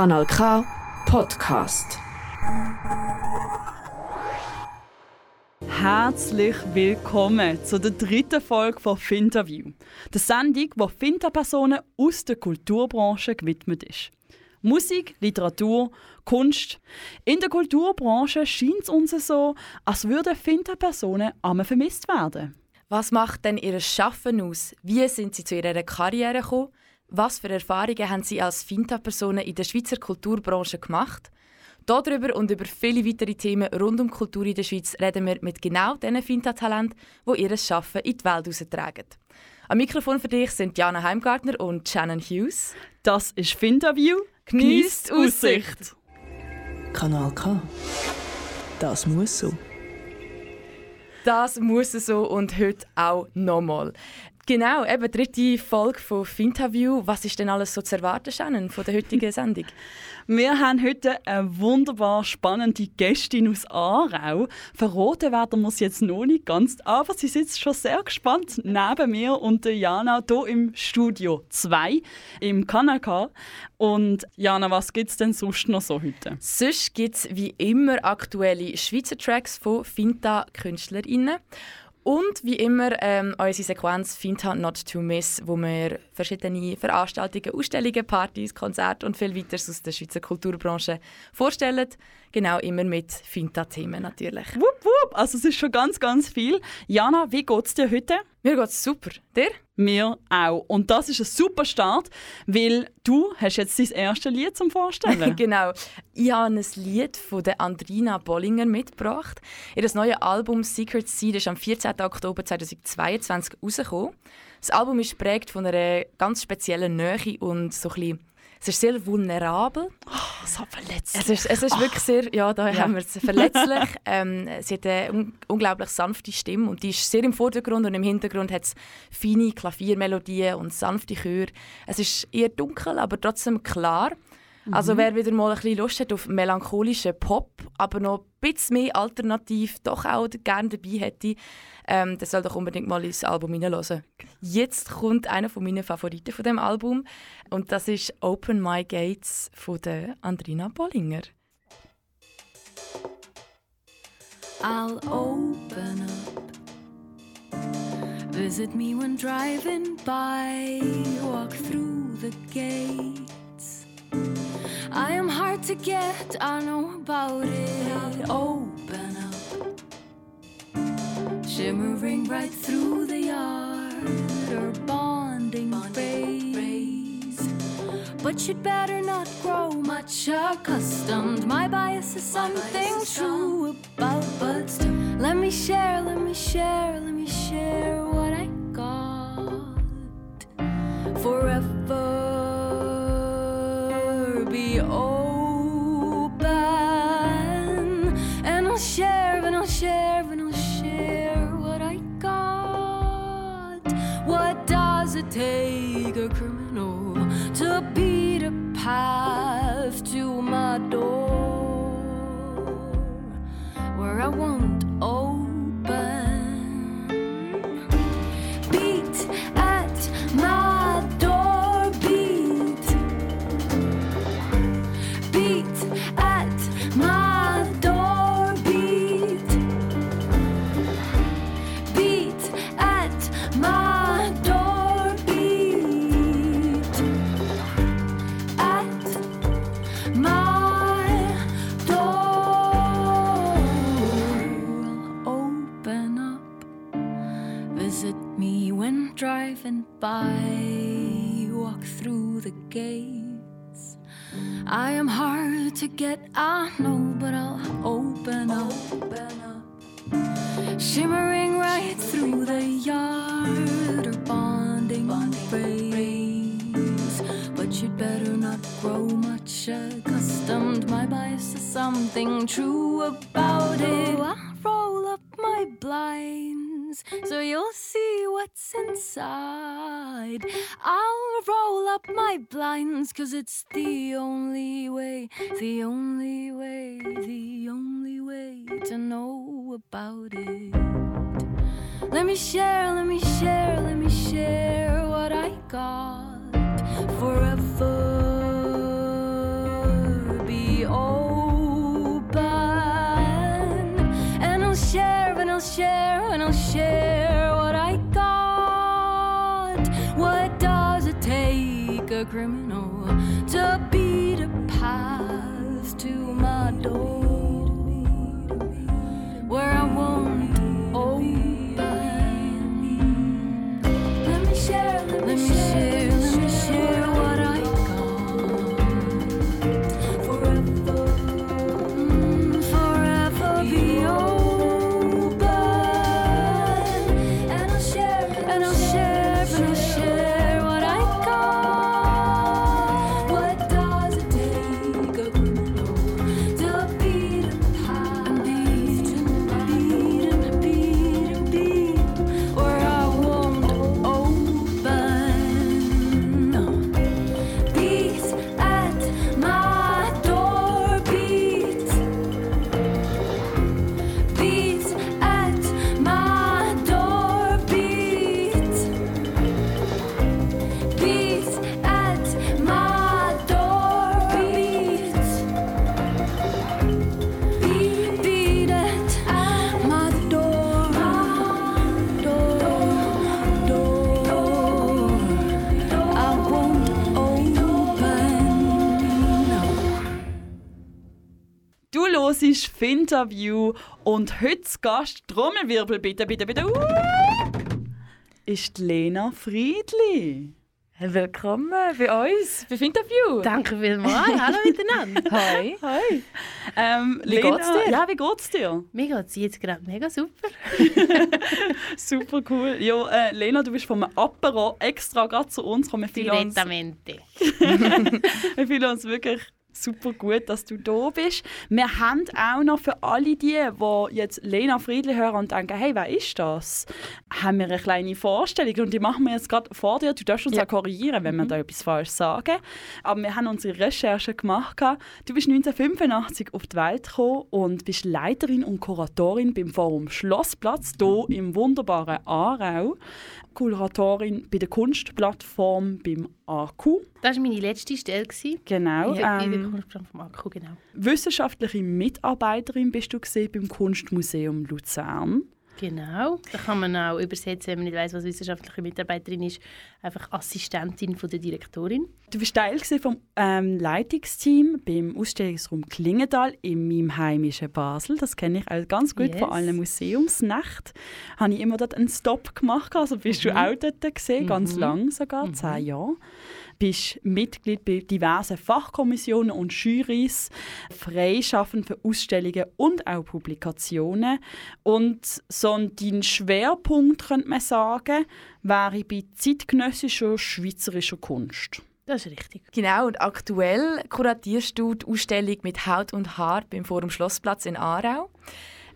Kanal K Podcast. Herzlich willkommen zu der dritten Folge von Finterview, der Sendung, wo Finterpersonen aus der Kulturbranche gewidmet ist. Musik, Literatur, Kunst. In der Kulturbranche scheint es uns so, als würden Finterpersonen einmal vermisst werden. Was macht denn ihr Schaffen aus? Wie sind sie zu ihrer Karriere gekommen? Was für Erfahrungen haben sie als Finta-Personen in der Schweizer Kulturbranche gemacht? Darüber und über viele weitere Themen rund um Kultur in der Schweiz reden wir mit genau diesen Finta-Talenten, die ihr Schaffen in die Welt heraustragen. Am Mikrofon für dich sind Jana Heimgartner und Shannon Hughes. Das ist Finterview. Genießt Aussicht! Kanal K. Das muss so. Das muss so und heute auch nochmal. Genau, eben dritte Folge von Finterview. Was ist denn alles so zu erwarten, Shannon, von der heutigen Sendung? Wir haben heute eine wunderbar spannende Gästin aus Aarau. Verraten werden wir es jetzt noch nicht ganz, aber sie sitzt schon sehr gespannt neben mir und Jana hier im Studio 2 im Kanal Und Jana, was gibt es denn sonst noch so heute? Sonst gibt es wie immer aktuelle Schweizer Tracks von Finta-KünstlerInnen. Und wie immer ähm, unsere Sequenz Finta Not To Miss, wo wir verschiedene Veranstaltungen, Ausstellungen, Partys, Konzerte und viel weiteres aus der Schweizer Kulturbranche vorstellen. Genau, immer mit Finta-Themen natürlich. Wupp, wupp, also es ist schon ganz, ganz viel. Jana, wie geht es dir heute? Mir geht es super. Dir? Mir auch. Und das ist ein super Start, weil du hast jetzt dein erstes Lied zum Vorstellen. genau. Ich habe ein Lied von der Andrina Bollinger mitgebracht. Ihr neues Album Secret Seed ist am 14. Oktober 2022 rausgekommen. Das Album ist geprägt von einer ganz speziellen Nähe und so ein bisschen es ist sehr vulnerabel. Oh, so verletzlich. Es ist, es ist oh. wirklich sehr, ja, da ja. haben wir es, verletzlich. ähm, sie hat eine un unglaublich sanfte Stimme und die ist sehr im Vordergrund und im Hintergrund hat es feine Klaviermelodien und sanfte Chöre. Es ist eher dunkel, aber trotzdem klar. Also mhm. wer wieder mal ein bisschen Lust hat auf melancholischen Pop, aber noch ein bisschen mehr alternativ doch auch gerne dabei hätte, ähm, der soll doch unbedingt mal ins Album hineinhören. Jetzt kommt einer von meinen Favoriten von dem Album und das ist Open My Gates von der Andrina Bollinger. I'll open up. Visit me when driving by. Walk through the gates. I am hard to get, I know about it. Open up. Shimmering right through the yard. Or bonding, bonding rays. But you'd better not grow much accustomed. My bias is something true about, but still. Let me share, let me share, let me share what I got. Forever take a criminal to beat a path to my door? Where I won't hard get, I know, but I'll open up. Shimmering right through the yard or bonding, rays. But you'd better not grow much accustomed. My bias is something true about it. I ah. roll up my so you'll see what's inside. I'll roll up my blinds cause it's the only way, the only way, the only way to know about it. Let me share, let me share, let me share what I got forever share and I'll share and I'll share what I got. What does it take a criminal to beat a path to my door? Where I won't open. Let me share, let me share. Hörst Finterview und heute zu Gast, Trommelwirbel bitte, bitte, bitte, uh, ist Lena Friedli. Willkommen bei uns, bei Interview. Danke vielmals. Hallo miteinander. Hi. Hi. Ähm, Wie Lena, geht's dir? Ja, wie geht's dir? Mir geht es jetzt gerade mega super. Super cool. Ja, äh, Lena, du bist vom Apero extra gerade zu uns gekommen. Direttamente. wir fühlen uns wirklich super gut, dass du da bist. Wir haben auch noch für alle die, die jetzt Lena Friedli hören und denken, hey, wer ist das? Haben wir eine kleine Vorstellung und die machen wir jetzt gerade vor dir. Du darfst uns Ja. auch korrigieren, wenn wir da etwas falsch sagen. Aber wir haben unsere Recherche gemacht. Du bist 1985 auf die Welt gekommen und bist Leiterin und Kuratorin beim Forum Schlossplatz hier im wunderbaren Aarau. Kuratorin bei der Kunstplattform beim AQ. Das war meine letzte Stelle. Genau. Ja, in der ähm, Kunstplan vom Akku, genau. wissenschaftliche Mitarbeiterin bist du gesehen beim Kunstmuseum Luzern. Genau. Da kann man auch übersetzen, wenn man nicht weiß, was wissenschaftliche Mitarbeiterin ist, einfach Assistentin von der Direktorin. Du bist Teil vom ähm, Leitungsteam beim Ausstellungsraum Klingenthal in meinem heimischen Basel. Das kenne ich auch ganz gut Yes. von allen Museumsnächten. Habe ich immer dort einen Stop gemacht. Also bist du auch dort gesehen, ganz lang sogar, zehn Jahre. Bist Mitglied bei diversen Fachkommissionen und Jurys, freischaffend für Ausstellungen und auch Publikationen. Und so ein- dein Schwerpunkt, könnte man sagen, wäre bei zeitgenössischer schweizerischer Kunst. Das ist richtig. Genau, und aktuell kuratierst du die Ausstellung mit Haut und Haar beim Forum Schlossplatz in Aarau.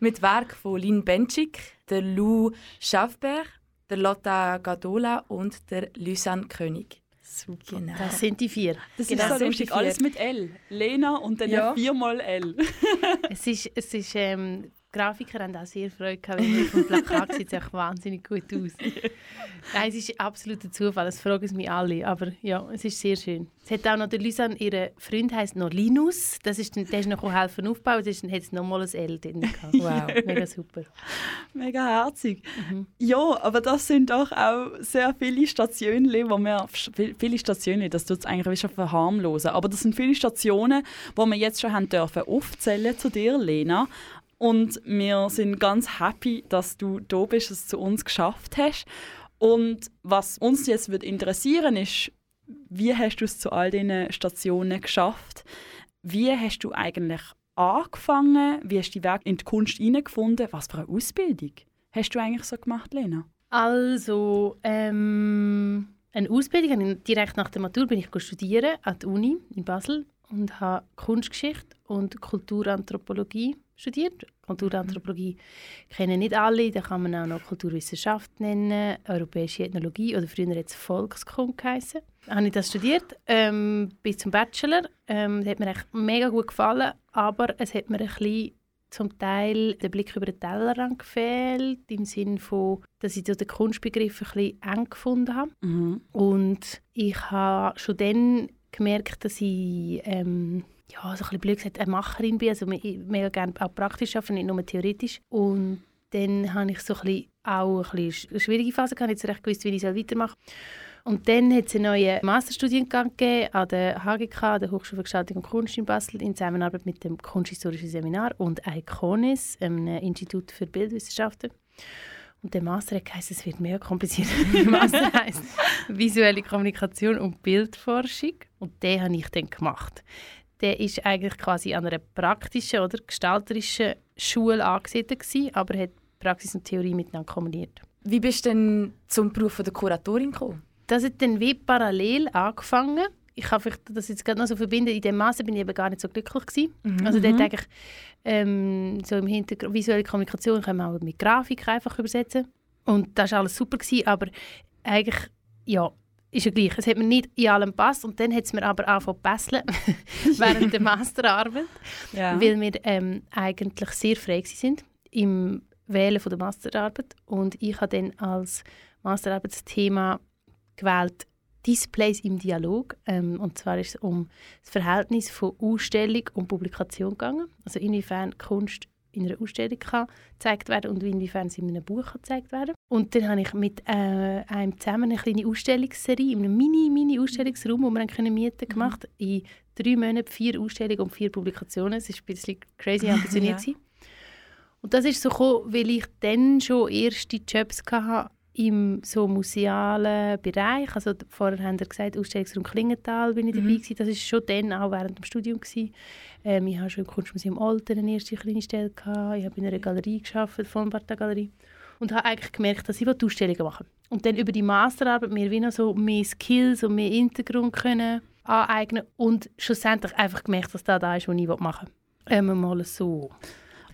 Mit Werk von Lynn Benchik, der Lou Schaffberg, der Lotta Gadola und der Lysan König. Super. Genau. Das sind die vier. Das Genau, ist so lustig. Alles mit L. Lena und dann Ja. viermal L. es ist, es ist ähm, Grafiker haben auch sehr Freude gehabt, wenn wir auf dem Plakat sieht es auch wahnsinnig gut aus. Nein, es ist absoluter Zufall, das fragen es mich alle, aber ja, es ist sehr schön. Es hat auch noch der Lysan, ihr Freund heißt noch Linus, das ist, der ist noch helfen aufbauen, das ist, dann hat es nochmal ein L drin gehabt. Wow, mega super. Mega herzig. Ja, aber das sind doch auch sehr viele Stationen, wo wir viele Stationen, das tut es eigentlich schon verharmlosen, aber das sind viele Stationen, wo wir jetzt schon haben dürfen aufzählen zu dir, Lena. Und wir sind ganz happy, dass du da bist, dass du es zu uns geschafft hast. Und was uns jetzt wird interessieren ist, wie hast du es zu all diesen Stationen geschafft? Wie hast du eigentlich angefangen? Wie hast du den Weg in die Kunst hineingefunden? Was für eine Ausbildung hast du eigentlich so gemacht, Lena? Also, ähm, eine Ausbildung, direkt nach der Matur bin ich studieren an der Uni in Basel und habe Kunstgeschichte und Kulturanthropologie studiert. Kulturanthropologie kennen nicht alle, da kann man auch noch Kulturwissenschaft nennen, europäische Ethnologie oder früher jetzt Volkskunde geheissen. Habe ich das studiert ähm, bis zum Bachelor. Ähm, das hat mir echt mega gut gefallen, aber es hat mir ein bisschen zum Teil der Blick über den Tellerrand gefehlt, im Sinne von, dass ich so den Kunstbegriff ein bisschen eng gefunden habe. Mhm. Und ich habe schon dann gemerkt, dass ich ähm, ja, so ein bisschen blöd gesagt, eine Macherin bin, also me- mega gerne auch praktisch arbeiten, nicht nur theoretisch. Und dann habe ich so ein bisschen auch ein bisschen eine schwierige Phase gehabt, nicht so recht gewusst, wie ich soll weitermachen Und dann hat es einen neuen Masterstudiengang gegeben an der HGK, der Hochschule für Gestaltung und Kunst in Basel, in Zusammenarbeit mit dem Kunsthistorischen Seminar und ICONIS, einem Institut für Bildwissenschaften. Und der Master geheißen, es wird mehr kompliziert. der Master heisst Visuelle Kommunikation und Bildforschung. Und den habe ich dann gemacht. Der ist eigentlich quasi an einer praktischen oder gestalterischen Schule angesiedelt gewesen, aber hat Praxis und Theorie miteinander kombiniert. Wie bist du denn zum Beruf der Kuratorin gekommen? Das hat dann wie parallel angefangen. Ich kann vielleicht das jetzt gerade noch so verbinden. In dem Maße bin ich eben gar nicht so glücklich gewesen. Also dort eigentlich ähm, so im Hintergrund visuelle Kommunikation kann man auch mit Grafik einfach übersetzen. Und das war alles super gewesen, aber eigentlich ja ist ja gleich. Es hat mir nicht in allem gepasst und dann hat es mir aber angefangen zu während der Masterarbeit, Ja. weil wir ähm, eigentlich sehr frei sind im Wählen von der Masterarbeit und ich habe dann als Masterarbeitsthema gewählt Displays im Dialog. Ähm, und zwar ist es um das Verhältnis von Ausstellung und Publikation gegangen. Also inwiefern Kunst in einer Ausstellung kann gezeigt werden und inwiefern sie in einem Buch gezeigt werden Und dann habe ich mit äh, einem zusammen eine kleine Ausstellungsserie in einem mini-mini-Ausstellungsraum, wo wir dann können mieten gemacht In drei Monaten vier Ausstellungen und vier Publikationen. Es war ein bisschen crazy ambitioniert. Ja. Und das ist so gekommen, weil ich dann schon erste Jobs hatte im so musealen Bereich. Also vorher haben wir gesagt, Ausstellungsraum Klingenthal bin ich dabei gewesen. Das ist schon dann, auch während dem Studium gewesen. Ähm, ich habe schon im Kunstmuseum Olten eine erste kleine Stelle gehabt. Ich habe in einer Galerie gearbeitet, von Bartha Galerie. Und habe eigentlich gemerkt, dass ich will Ausstellungen machen Und dann über die Masterarbeit mir wie noch so mehr Skills und mehr Hintergrund können aneignen und schlussendlich einfach gemerkt, dass das da ist, was ich machen will. Ähm, mal so.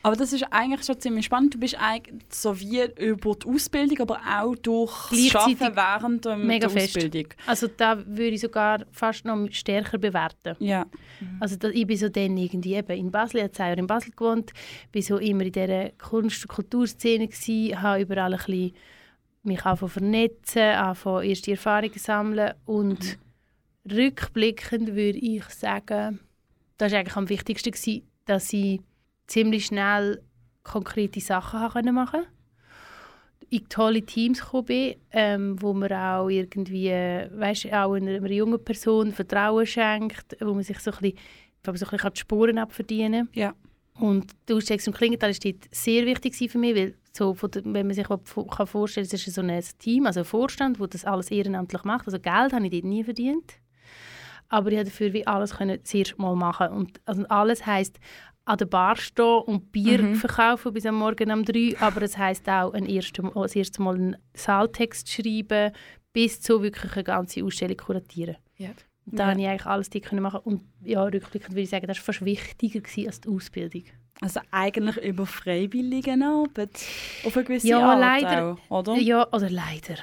Aber das ist eigentlich schon ziemlich spannend. Du bist eigentlich so wie über die Ausbildung, aber auch durch das Arbeiten während dem, mega der fest. Ausbildung. Also da würde ich sogar fast noch stärker bewerten. Ja. Also da, ich bin so dann irgendwie eben in Basel, ich habe in Basel gewohnt, bin so immer in dieser Kunst- und Kulturszene gsi, habe überall ein bisschen mich zu vernetzen, angefangen erste Erfahrungen sammeln und rückblickend würde ich sagen, das war eigentlich am wichtigsten, gewesen, dass ich ziemlich schnell konkrete Sachen können machen in tolle Teams gekommen bin, ähm, wo man auch irgendwie, weißt, auch einer, einer jungen Person Vertrauen schenkt, wo man sich so ein bisschen, so ein bisschen die Spuren abverdienen kann. Ja. Und die Ausstellungs- und Klingenthal war sehr wichtig für mich, weil so der, wenn man sich kann vorstellen kann, es ist so ein Team, also ein Vorstand, der das alles ehrenamtlich macht. Also Geld habe ich dort nie verdient. Aber ich konnte dafür wie alles können zuerst mal machen. Und also alles heisst, an der Bar stehen und Bier verkaufen bis am Morgen um drei, aber es heisst auch ein erste, Mal- das erste Mal einen Saaltext schreiben, bis zu wirklich eine ganze Ausstellung kuratieren. Ja. Und da Ja. ich eigentlich alles dort können machen und ja, rückblickend würde ich sagen, das war fast wichtiger als die Ausbildung. Also eigentlich über Freiwilligenarbeit auf eine gewisse Ja, Art leider. auch, oder? Ja, oder leider.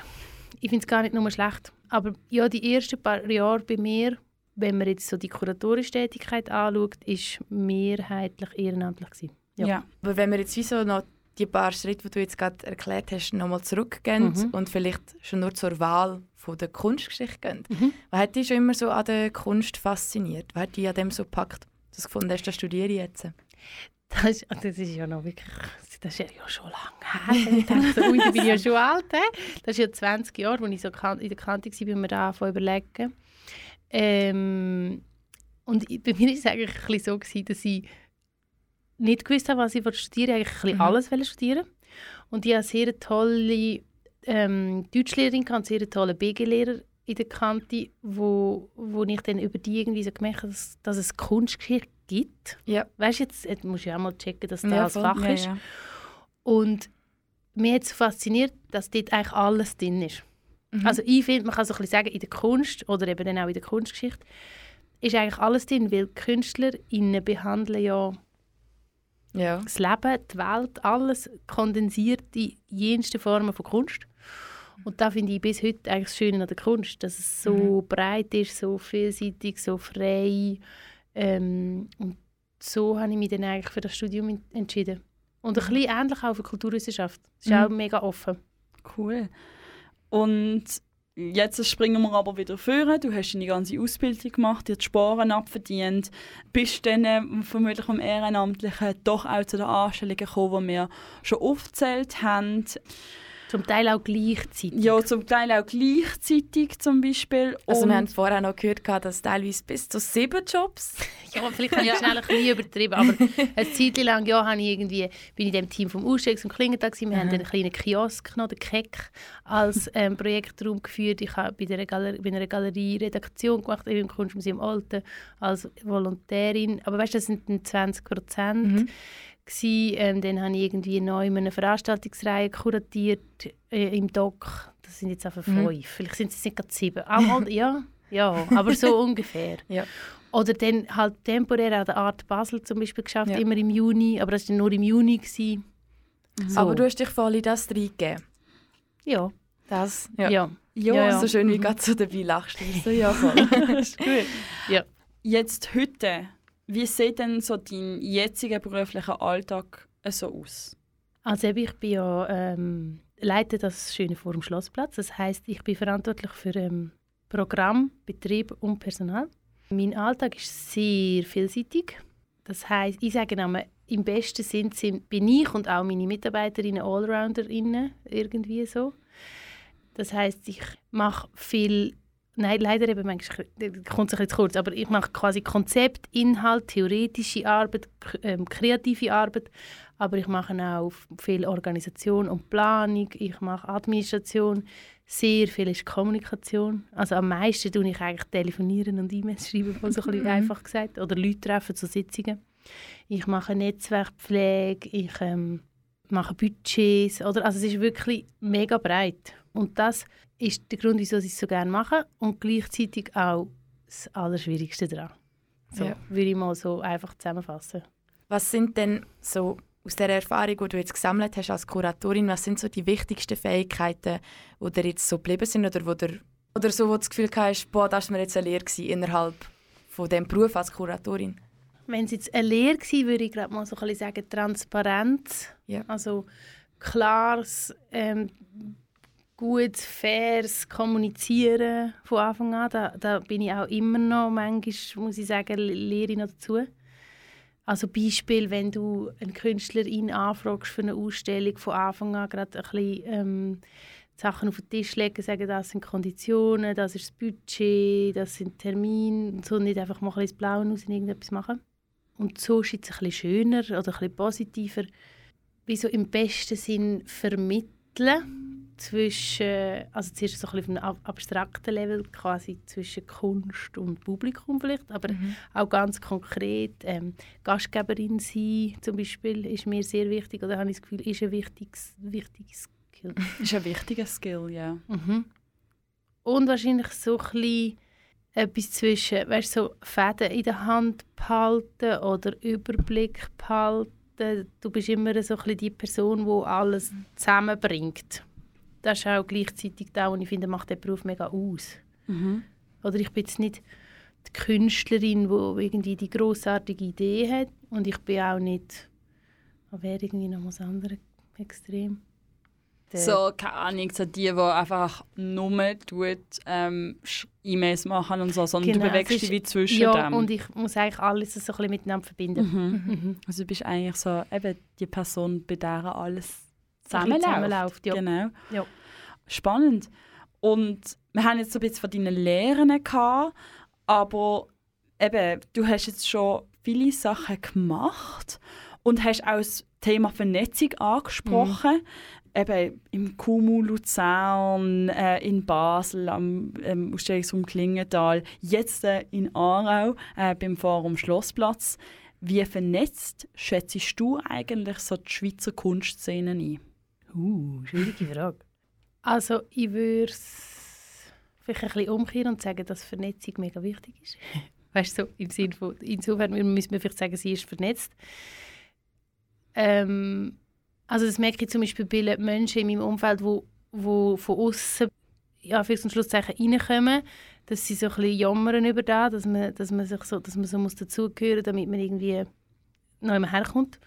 Ich finde es gar nicht nur schlecht. Aber ja, die ersten paar Jahre bei mir, wenn man jetzt so die kuratorische Tätigkeit anschaut, ist mehrheitlich ehrenamtlich gewesen. Ja. Ja. Aber wenn wir jetzt wie so noch die paar Schritte, die du jetzt gerade erklärt hast, nochmal zurückgehen Mhm. und vielleicht schon nur zur Wahl von der Kunstgeschichte gehen. Mhm. Was hat dich schon immer so an der Kunst fasziniert? Was hat dich an dem so gepackt? dass du gefunden hast, das studiere ich jetzt? Das ist, das ist ja noch wirklich, das ist ja schon lange her. Ich dachte so, ui, da bin ich ja schon alt. He? Das ist ja 20 Jahre, als ich so in der Kante war, wenn wir da überlegen. Ähm, und bei mir war es eigentlich ein bisschen so, gewesen, dass ich nicht gewusst habe, was ich studieren wollte. Eigentlich Mhm. alles studieren. Und ich hatte eine sehr tolle ähm, Deutschlehrerin, gehabt, einen sehr tollen BG-Lehrer in der Kante, wo, wo ich dann über die irgendwie so gemerkt habe, dass, dass es Kunstgeschichte gibt. Ja. Weißt du, jetzt, jetzt musst du ja auch mal checken, dass das Ja, als. Fach Ja, ist. ja. Und mich hat es fasziniert, dass dort eigentlich alles drin ist. Mhm. Also ich finde, man kann so ein bisschen sagen, in der Kunst oder eben dann auch in der Kunstgeschichte ist eigentlich alles drin, weil KünstlerInnen behandeln ja ja. das Leben, die Welt, alles kondensiert in jensten Formen von Kunst. Und da finde ich bis heute eigentlich das Schöne an der Kunst, dass es so breit ist, so vielseitig, so frei. Ähm, und so habe ich mich dann eigentlich für das Studium en- entschieden. Und ein bisschen ähnlich auch für Kulturwissenschaft. Es ist Mhm. auch mega offen. Cool. Und jetzt springen wir aber wieder vor. Du hast deine ganze Ausbildung gemacht, dir die Sporen abverdient, bist dann äh, vermutlich vom Ehrenamtlichen doch auch zu den Anstellungen gekommen, die wir schon aufgezählt haben. Zum Teil auch gleichzeitig. Ja, zum Teil auch gleichzeitig zum Beispiel. Also Und- wir haben vorher noch gehört, dass teilweise bis zu sieben Jobs. Ja, vielleicht habe ich schnell ein bisschen übertrieben, aber eine Zeit lang ja, habe ich irgendwie, bin ich in dem Team vom Ausstellungs- und Klingentag. Wir haben einen kleinen Kiosk noch, den Keck, als ähm, Projektraum geführt. Ich habe bei, der Galer bei einer Galerie Redaktion gemacht, eben im Kunstmuseum Olten, als Volontärin. Aber weißt du, das sind dann 20 Prozent. Mhm. Ähm, dann habe ich irgendwie neu eine Veranstaltungsreihe kuratiert äh, im Doc. Das sind jetzt einfach Mhm. fünf. Vielleicht sind es nicht gerade sieben. Mal- ja, ja, aber so ungefähr. Ja. Oder dann halt temporär an der Art Basel zum Beispiel geschafft, Ja. immer im Juni. Aber das war dann nur im Juni. Gewesen. So. Aber du hast dich voll in das reingegeben. Ja, Das, ja. ja. ja, Ja. So schön, wie du gerade so dabei lachst. So, ja, voll. ist gut. Ja. Jetzt heute, wie sieht denn so dein jetziger beruflicher Alltag äh, so aus? Also ich bin ja ähm, leite das schöne Forum Schlossplatz. Das heißt, ich bin verantwortlich für ähm, Programm, Betrieb und Personal. Mein Alltag ist sehr vielseitig. Das heißt, ich sage einmal, im besten Sinn sind, bin ich und auch meine Mitarbeiterinnen Allrounderinnen irgendwie so. Das heißt, ich mache viel, nein, leider eben manchmal äh, kommt es ein zu kurz, aber ich mache quasi Konzept, Inhalt, theoretische Arbeit, ähm, kreative Arbeit, aber ich mache auch viel Organisation und Planung, ich mache Administration, sehr viel ist Kommunikation. Also am meisten tue ich eigentlich telefonieren und E-Mails schreiben, so ein bisschen einfach gesagt, oder Leute treffen zu Sitzungen. Ich mache Netzwerkpflege, ich ähm, mache Budgets, oder? Also es ist wirklich mega breit. Und das ist der Grund, wieso ich es so gerne mache und gleichzeitig auch das Allerschwierigste daran. So Ja. würde ich mal so einfach zusammenfassen. Was sind denn so aus der Erfahrung, die du jetzt gesammelt hast als Kuratorin, was sind so die wichtigsten Fähigkeiten, die dir jetzt so geblieben sind oder wo dir, oder so, wo du das Gefühl hast, boah, das war mir jetzt eine Lehre gewesen innerhalb von dem Beruf als Kuratorin? Wenn es jetzt eine Lehre gewesen würde ich glaube mal so ein bisschen sagen Transparenz. Ja. Also klares, ähm, gutes, faires Kommunizieren von Anfang an. Da, da bin ich auch immer noch, manchmal muss ich sagen, lehre ich noch dazu. Also Beispiel, wenn du eine Künstlerin anfragst für eine Ausstellung von Anfang an gerade ein bisschen ähm, Sachen auf den Tisch legen, sagen, das sind Konditionen, das ist das Budget, das sind Termine und so nicht einfach mal ein bisschen ins Blaue raus in irgendetwas machen. Und so ist es ein bisschen schöner oder ein bisschen positiver, wie so im besten Sinn vermitteln zwischen, also zuerst so ein bisschen auf einem ab- abstrakten Level, quasi zwischen Kunst und Publikum vielleicht, aber auch ganz konkret. Ähm, Gastgeberin sein zum Beispiel ist mir sehr wichtig oder habe ich das Gefühl, ist ein wichtiges, wichtiges Skill. ist ein wichtiger Skill, ja. Mhm. Und wahrscheinlich so ein bisschen etwas zwischen, weißt du, so Fäden in der Hand behalten oder Überblick behalten. Du bist immer so ein bisschen die Person, die alles zusammenbringt. Das ist auch gleichzeitig das, was ich finde, macht den Beruf mega aus. Mhm. Oder ich bin jetzt nicht die Künstlerin, die irgendwie die grossartige Idee hat und ich bin auch nicht, was wäre irgendwie noch was anderes extrem. Der- So, keine Ahnung, so die, die einfach nur tut, ähm, E-Mails machen und so, sondern Genau, du bewegst es dich ist- wie zwischen ja, dem. und ich muss eigentlich alles so ein bisschen miteinander verbinden. mhm. Mhm. Also du bist eigentlich so eben die Person, bei der alles zusammenläuft. zusammenläuft, ja. Genau. Ja. Spannend. Und wir haben jetzt so ein bisschen von deinen Lehren gehabt, aber eben, du hast jetzt schon viele Sachen gemacht und hast auch das Thema Vernetzung angesprochen. Eben im KUMU Luzern, äh, in Basel, am ähm, Ausstellungsraum Klingenthal, jetzt äh, in Aarau äh, beim Forum Schlossplatz. Wie vernetzt schätzt du eigentlich so die Schweizer Kunstszene ein? Uh, schwierige Frage. Also ich würde es vielleicht ein bisschen umkehren und sagen, dass Vernetzung mega wichtig ist. weißt du, so im Sinne von, insofern müssen wir vielleicht sagen, sie ist vernetzt. Ähm, also das merke ich zum Beispiel bei Menschen in meinem Umfeld, wo, wo von außen ja, für und Schlusszeichen reinkommen, dass sie so ein bisschen jammern über das, dass man, dass man sich so, dass man so muss dazugehören, damit man irgendwie noch mal herkommt.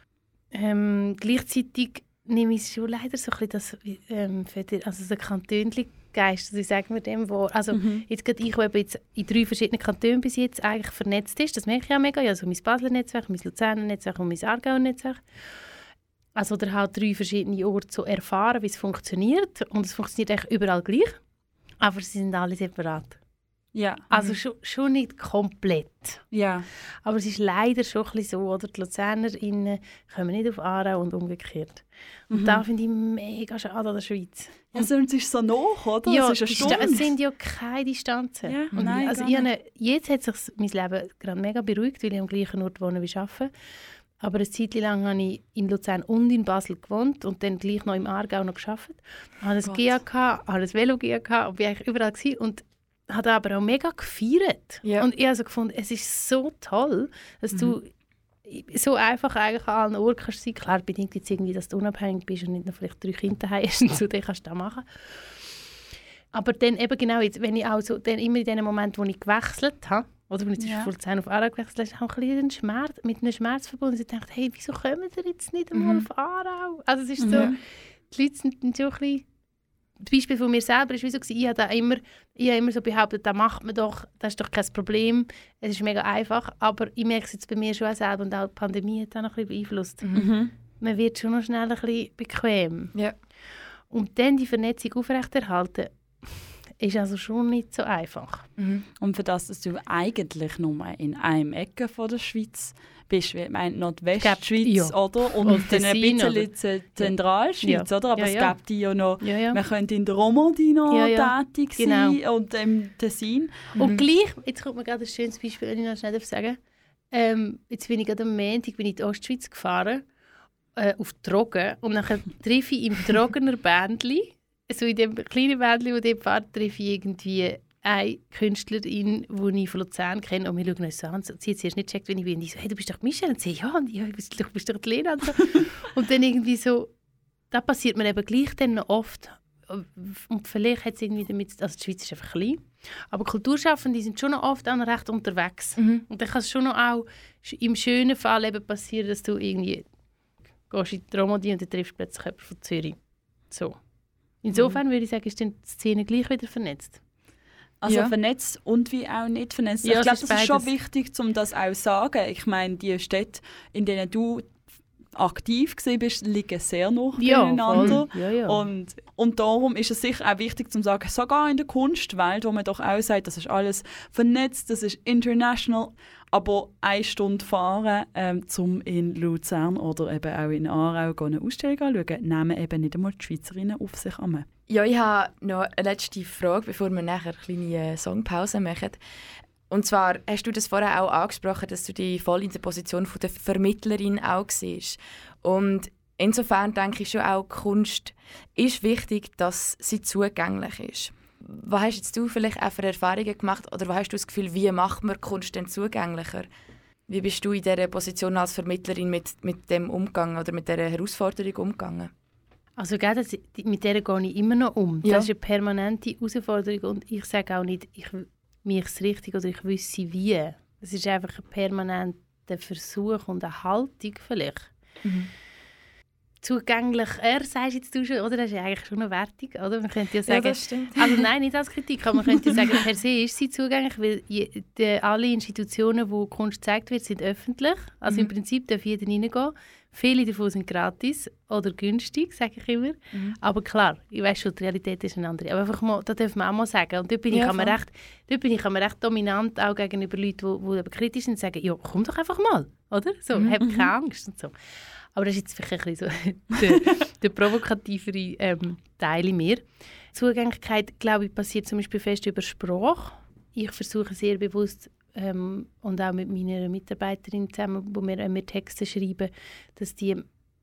Ähm, gleichzeitig nehme ich schon leider so ein bisschen das, ähm, also so Kantönli-Geist, also sagen wir dem, wo, also jetzt gerade ich, der jetzt in drei verschiedenen Kantonen bis jetzt eigentlich vernetzt ist, das merke ich auch mega, also mein Basler Netzwerk, mein Luzerner Netzwerk und mein Aargauer Netzwerk. Also oder halt drei verschiedene Orte zu erfahren, wie es funktioniert. Und es funktioniert eigentlich überall gleich. Aber sie sind alle separat. Ja. Also schon, schon nicht komplett. ja. Aber es ist leider schon ein bisschen so, oder? Die LuzernerInnen kommen nicht auf Aarau und umgekehrt. Und Mhm. da finde ich mega schade an der Schweiz. Also, es ist so nach, oder? Ja, es ist es sind ja keine Distanzen. Ja, und nein, also ich habe, jetzt hat sich mein Leben gerade mega beruhigt, weil ich am gleichen Ort wohne wie arbeite. Aber eine Zeit lang habe ich in Luzern und in Basel gewohnt und dann gleich noch im Aargau noch gearbeitet. Ich hatte ein. GA, hatte ein Velo GA gehabt und bin eigentlich überall gewesen und habe aber auch mega gefeiert. Ja. Und ich habe so gefunden, es ist so toll, dass du so einfach eigentlich an allen Orten kannst sein. Klar bedingt jetzt irgendwie, dass du unabhängig bist und nicht noch vielleicht drei Kinder hast und so, dann kannst du das machen. Aber dann eben genau jetzt, wenn ich auch so, dann immer in den Momenten, wo ich gewechselt habe, oder wenn ich Ja. ja. von Luzern auf Aarau gewechselt habe, ist auch ein bisschen ein Schmerz, mit einem Schmerz verbunden. Ich dachte, hey, wieso kommen wir jetzt nicht einmal Mhm. auf Aarau? Also es ist so, Mhm. die Leute sind dann so ein bisschen... Das Beispiel von mir selber ist wie so, ich habe immer, ich habe immer so behauptet, das macht man doch, das ist doch kein Problem, es ist mega einfach, aber ich merke es jetzt bei mir schon auch selber und auch die Pandemie hat auch noch ein bisschen beeinflusst. Mhm. Man wird schon noch schnell ein bisschen bequem. Ja. Und dann die Vernetzung aufrechterhalten, ist also schon nicht so einfach. Mhm. Und für das, dass du eigentlich nur in einem Ecke von der Schweiz bist, ich meine Nordwestschweiz, Ja. oder? Und Oder dann ein bisschen oder? Zentralschweiz, Ja. oder? Aber Ja, es ja. gibt die ja noch, man könnte in der Romandie noch tätig Genau. sein und im Tessin. Und gleich, jetzt kommt mir gerade ein schönes Beispiel, wenn ich noch schnell sagen ähm, Jetzt bin ich gerade am Montag bin ich in die Ostschweiz gefahren, äh, auf Drogen. Und dann treffe ich im Drogener Bändli, so in dem kleinen Bändli, wo dort fährt, treffe ich irgendwie eine Künstlerin, die ich von Luzern kenne. Und wir schauen uns so an. Sie hat zuerst nicht gecheckt, wenn ich bin. Und ich so, hey, du bist doch Michelle. Und sie, ja, und ich, ja, du bist, doch die Lena. Und, so. und dann irgendwie so, da passiert mir eben gleich dann noch oft. Und vielleicht hat es irgendwie damit, also die Schweiz ist einfach klein. Aber Kulturschaffende sind schon noch oft auch noch recht unterwegs. Mhm. Und dann kann es schon noch auch im schönen Fall eben passieren, dass du irgendwie gehst in die Romandie und dann triffst plötzlich jemanden von Zürich. So. Insofern würde ich sagen, ist dann die Szene gleich wieder vernetzt. Also Ja. vernetzt und wie auch nicht vernetzt. Ja, ich glaube, ist das ist schon beides. wichtig, um das auch zu sagen. Ich meine, die Städte, in denen du aktiv gewesen bist, liegen sehr nah beieinander. voll. Ja, ja. Und, und darum ist es sicher auch wichtig zu sagen, sogar in der Kunstwelt, wo man doch auch sagt, das ist alles vernetzt, das ist international, aber eine Stunde fahren, ähm, um in Luzern oder eben auch in Aarau eine Ausstellung anzuschauen, nehmen eben nicht einmal die Schweizerinnen auf sich an. Ja, ich habe noch eine letzte Frage, bevor wir nachher eine kleine äh, Songpause machen. Und zwar hast du das vorher auch angesprochen, dass du dich voll in der Position der Vermittlerin auch siehst. Und insofern denke ich schon auch, Kunst ist wichtig, dass sie zugänglich ist. Was hast jetzt du vielleicht auch für Erfahrungen gemacht oder was hast du das Gefühl, wie macht man Kunst denn zugänglicher? Wie bist du in dieser Position als Vermittlerin mit, mit dem umgegangen oder mit dieser Herausforderung umgegangen? Also gell, das, die- mit der gehe ich immer noch um. Ja. Das ist eine permanente Herausforderung und ich sage auch nicht, ich mich es richtig oder ich wüsste wie. Es ist einfach ein permanenter Versuch und eine Haltung vielleicht. Mhm. Zugänglicher, sagst jetzt du schon, oder? Das ist ja eigentlich schon eine Wertung, oder? Man könnte ja sagen, stimmt. also nein, nicht als Kritik, aber man könnte ja sagen, per se ist sie zugänglich, weil je, die, alle Institutionen, wo Kunst gezeigt wird, sind öffentlich. Also Mhm. im Prinzip darf jeder reingehen. Viele davon sind gratis oder günstig, sage ich immer. Mhm. Aber klar, ich weiß schon, die Realität ist eine andere. Aber einfach mal, das darf man auch mal sagen. Und dort bin, Ja, ich, voll. recht, dort bin ich aber recht dominant auch gegenüber Leuten, die, die kritisch sind und sagen, ja, komm doch einfach mal, oder? So, Mhm. hab keine Angst und so. Aber das ist jetzt vielleicht ein bisschen so der, der provokativere ähm, Teil in mir. Zugänglichkeit, glaube ich, passiert zum Beispiel fest über Sprache. Ich versuche sehr bewusst ähm, und auch mit meiner Mitarbeiterin zusammen, wo wir, wenn wir Texte schreiben, dass die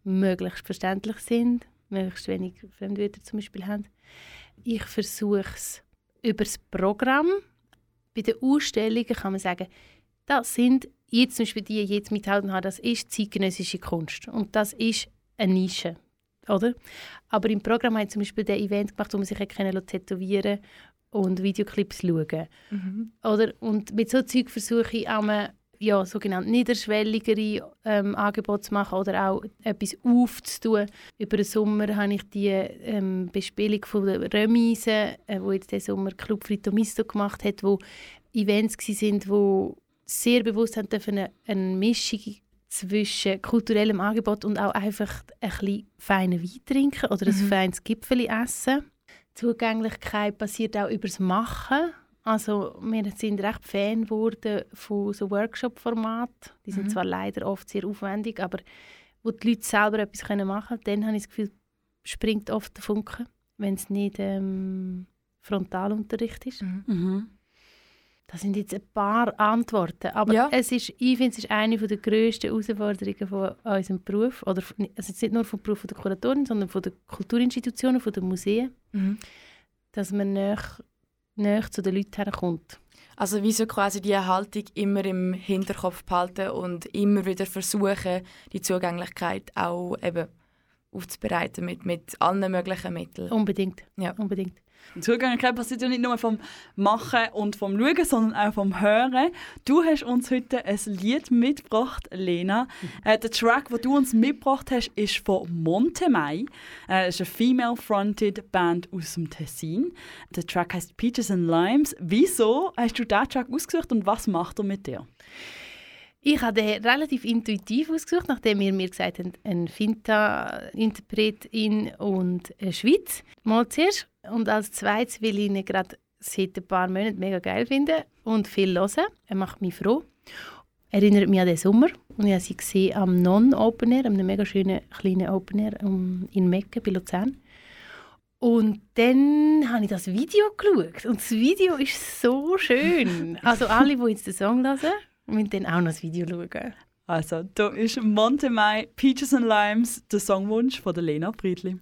möglichst verständlich sind, möglichst wenig Fremdwörter zum Beispiel haben. Ich versuche es über das Programm. Bei den Ausstellungen kann man sagen, das sind jetzt zum Beispiel die, jetzt mithalten haben, das ist zeitgenössische Kunst und das ist eine Nische, oder? Aber im Programm haben zum Beispiel den Event gemacht, wo man sich tätowieren und Videoclips schauen. Mhm. Oder? Und mit so Zeug versuche ich auch mal, ja, sogenannte niederschwelligere ähm, Angebote zu machen oder auch etwas aufzutun. Über den Sommer habe ich die ähm, Bespielung von der Remise, äh, wo jetzt der Sommer Club Frito Misto gemacht hat, wo Events waren, wo sehr bewusst haben dürfen, eine, eine Mischung zwischen kulturellem Angebot und auch einfach ein bisschen feinen Wein trinken oder ein Mhm. feines Gipfeli essen. Die Zugänglichkeit passiert auch über das Machen. Also wir sind recht Fan geworden von so Workshop-Formaten. Die sind Mhm. zwar leider oft sehr aufwendig, aber wo die Leute selber etwas können machen können, dann habe ich das Gefühl, springt oft der Funke, wenn es nicht ähm, Frontalunterricht ist. Mhm. Mhm. Das sind jetzt ein paar Antworten, aber Ja. es ist, ich finde, es ist eine der grössten Herausforderungen von unserem Beruf, oder von- also nicht nur vom Beruf der Kuratorin, sondern von den Kulturinstitutionen, von den Museen, Mhm. dass man näher, näher zu den Leuten herkommt. Also wie so quasi die Haltung immer im Hinterkopf behalten und immer wieder versuchen, die Zugänglichkeit auch eben aufzubereiten mit, mit allen möglichen Mitteln. Unbedingt, Ja. unbedingt. Zugänglichkeit passiert ja nicht nur vom Machen und vom Schauen, sondern auch vom Hören. Du hast uns heute ein Lied mitgebracht, Lena. Äh, der Track, den du uns mitgebracht hast, ist von Montemai. Äh, ist eine female-fronted Band aus dem Tessin. Der Track heißt Peaches and Limes. Wieso hast du diesen Track ausgesucht und was macht er mit dir? Ich habe den relativ intuitiv ausgesucht, nachdem ihr mir gesagt habt, ein Finta-Interpretin und eine Schweiz. Mal zuerst. Und als zweites will ich ihn gerade seit ein paar Monaten mega geil finden und viel hören. Er macht mich froh. Erinnert mich an den Sommer. Und ich habe sie gesehen am Non-Open einem mega schönen kleinen Open in Mecke bei Luzern. Und dann habe ich das Video geschaut. Und das Video ist so schön. Also alle, die jetzt den Song hören, müssen dann auch noch das Video schauen. Also, da ist Montemai, Peaches and Limes, der Songwunsch von der Lena Friedli.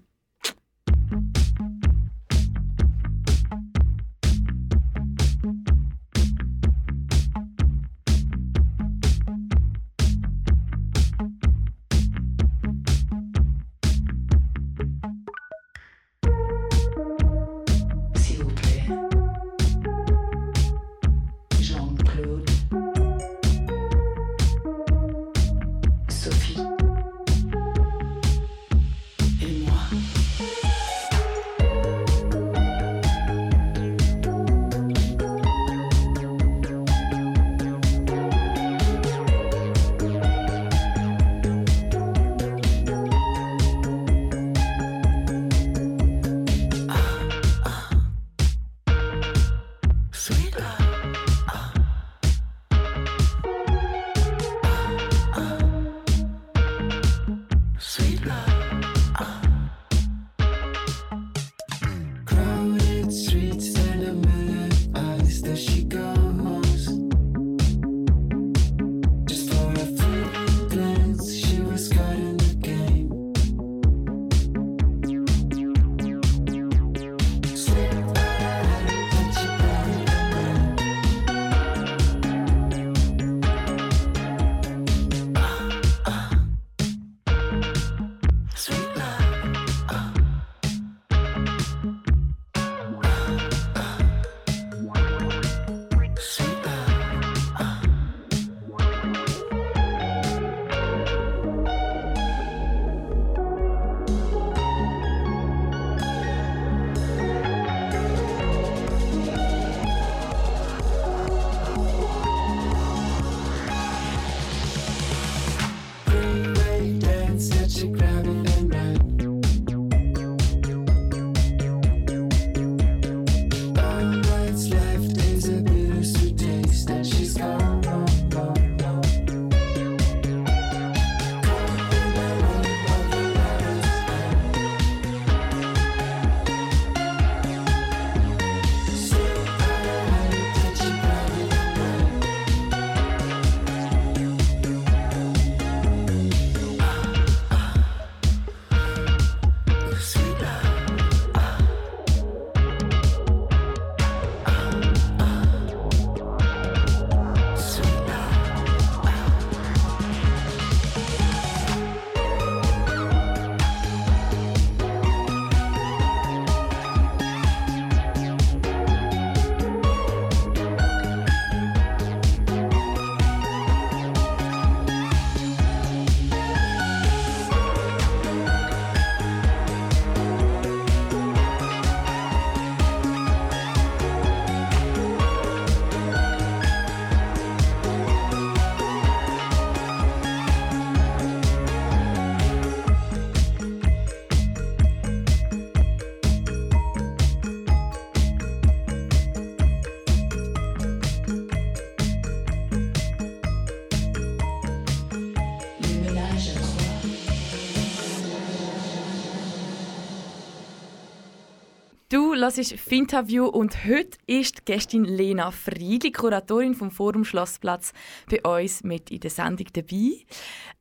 Du hörst Finterview und heute ist die Gästin Lena Friedli, Kuratorin vom Forum Schlossplatz, bei uns mit in der Sendung dabei.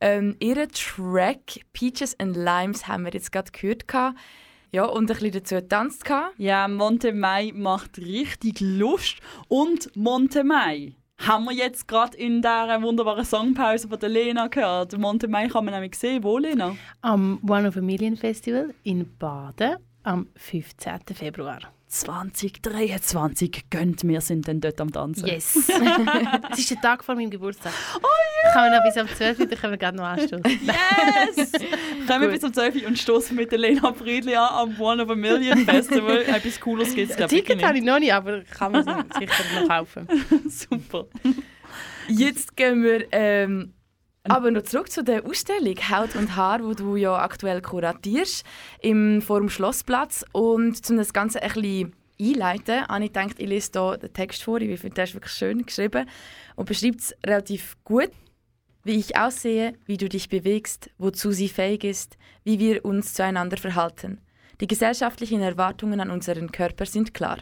Ähm, ihren Track «Peaches and Limes» haben wir jetzt gerade gehört. gehabt. Ja, und ein bisschen dazu getanzt. gehabt. Ja, Monte Mai macht richtig Lust. Und Monte Mai haben wir jetzt gerade in dieser wunderbaren Songpause von der Lena gehört. Monte Mai kann man nämlich sehen. Wo, Lena? Am One of a Million Festival in Baden am 15. Februar. 2023 gönnt wir sind dann dort am Tanzen. Yes! Es ist der Tag vor meinem Geburtstag. Oh ja! Kann man noch bis am 12. Uhr, dann können wir gerade noch anstoßen. Yes! Kommen wir bis zum 12 Uhr und stoßen mit der Lena Friedli an am One of a Million Festival. Etwas Cooles gibt es, glaube ich, Ticket habe ich noch nicht, aber kann man sich sicher noch kaufen. Super. Jetzt gehen wir ähm, aber noch zurück zu der Ausstellung «Haut und Haar», wo du ja aktuell kuratierst im Forum Schlossplatz. Und um das Ganze ein bisschen einleiten, habe ich gedacht, ich lese hier den Text vor. Ich finde, der ist wirklich schön geschrieben und beschreibt es relativ gut. Wie ich aussehe, wie du dich bewegst, wozu sie fähig ist, wie wir uns zueinander verhalten. Die gesellschaftlichen Erwartungen an unseren Körper sind klar.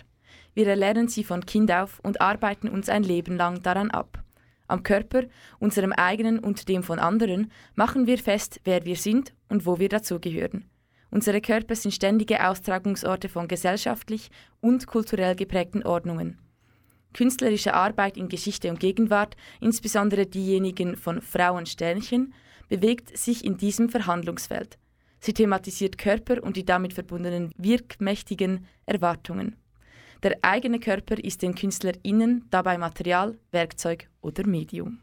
Wir erlernen sie von Kind auf und arbeiten uns ein Leben lang daran ab. Am Körper, unserem eigenen und dem von anderen, machen wir fest, wer wir sind und wo wir dazugehören. Unsere Körper sind ständige Austragungsorte von gesellschaftlich und kulturell geprägten Ordnungen. Künstlerische Arbeit in Geschichte und Gegenwart, insbesondere diejenigen von Frauensternchen, bewegt sich in diesem Verhandlungsfeld. Sie thematisiert Körper und die damit verbundenen wirkmächtigen Erwartungen. Der eigene Körper ist den KünstlerInnen dabei Material, Werkzeug oder Medium.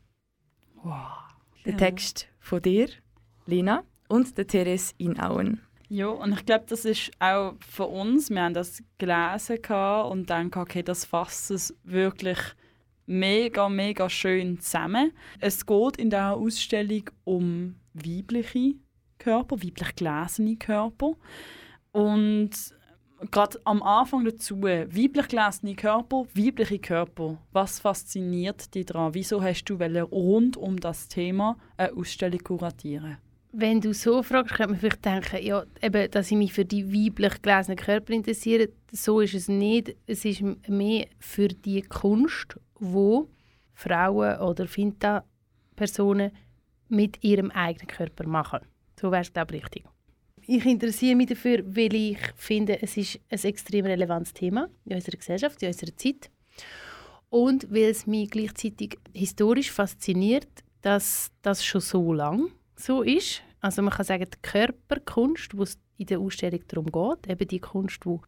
Der Ja. Text von dir, Lena, und der Therese Inauen. Ja, und ich glaube, das ist auch für uns, wir haben das gelesen und dann okay, das fasst es wirklich mega, mega schön zusammen. Es geht in dieser Ausstellung um weibliche Körper, weiblich gelesene Körper. Und gerade am Anfang dazu, weiblich gelesene Körper, weibliche Körper. Was fasziniert dich daran? Wieso hast du rund um das Thema eine Ausstellung kuratieren? Wenn du so fragst, könnte man vielleicht denken, ja, eben, dass ich mich für die weiblich gelesenen Körper interessiere. So ist es nicht. Es ist mehr für die Kunst, wo Frauen oder Finta-Personen mit ihrem eigenen Körper machen. So wäre es, glaube ich, richtig. Ich interessiere mich dafür, weil ich finde, es ist ein extrem relevantes Thema in unserer Gesellschaft, in unserer Zeit. Und weil es mich gleichzeitig historisch fasziniert, dass das schon so lang so ist. Also man kann sagen, die Körperkunst, wo es in der Ausstellung darum geht, eben die Kunst, wo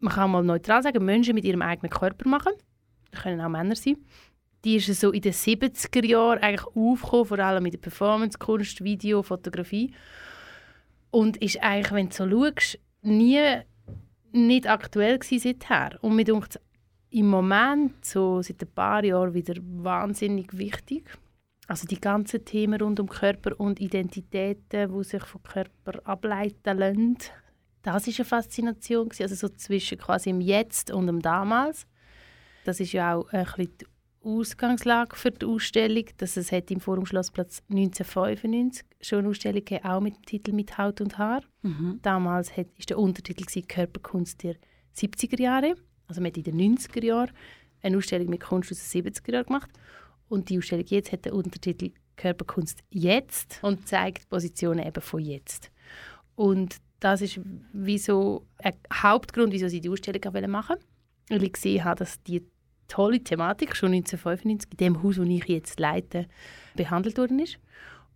man kann mal neutral sagen, Menschen mit ihrem eigenen Körper machen, das können auch Männer sein, die ist so in den 70er Jahren eigentlich aufgekommen, vor allem mit der Performancekunst, Video, Fotografie. Und ist eigentlich, wenn du so schaust, nie nicht aktuell gewesen seither. Und mir denkt im Moment, so seit ein paar Jahren, wieder wahnsinnig wichtig. Also die ganzen Themen rund um Körper und Identitäten, die sich vom Körper ableiten lassen. Das war eine Faszination, also so zwischen quasi im Jetzt und dem Damals. Das ist ja auch ein bisschen die Ausgangslage für die Ausstellung, dass es hat im Forum Schlossplatz 1995 schon eine Ausstellung gegeben, auch mit dem Titel «Mit Haut und Haar». Damals war der Untertitel gewesen, «Körperkunst der 70er Jahre». Also man hat in den 90er Jahren eine Ausstellung mit Kunst aus den 70er Jahren gemacht. Und die Ausstellung jetzt hat den Untertitel «Körperkunst jetzt» und zeigt Positionen eben von jetzt. Und das ist wie so ein Hauptgrund, wieso sie die Ausstellung machen wollen. Weil ich gesehen habe, dass die tolle Thematik schon 1995 in dem Haus, das ich jetzt leite, behandelt worden ist.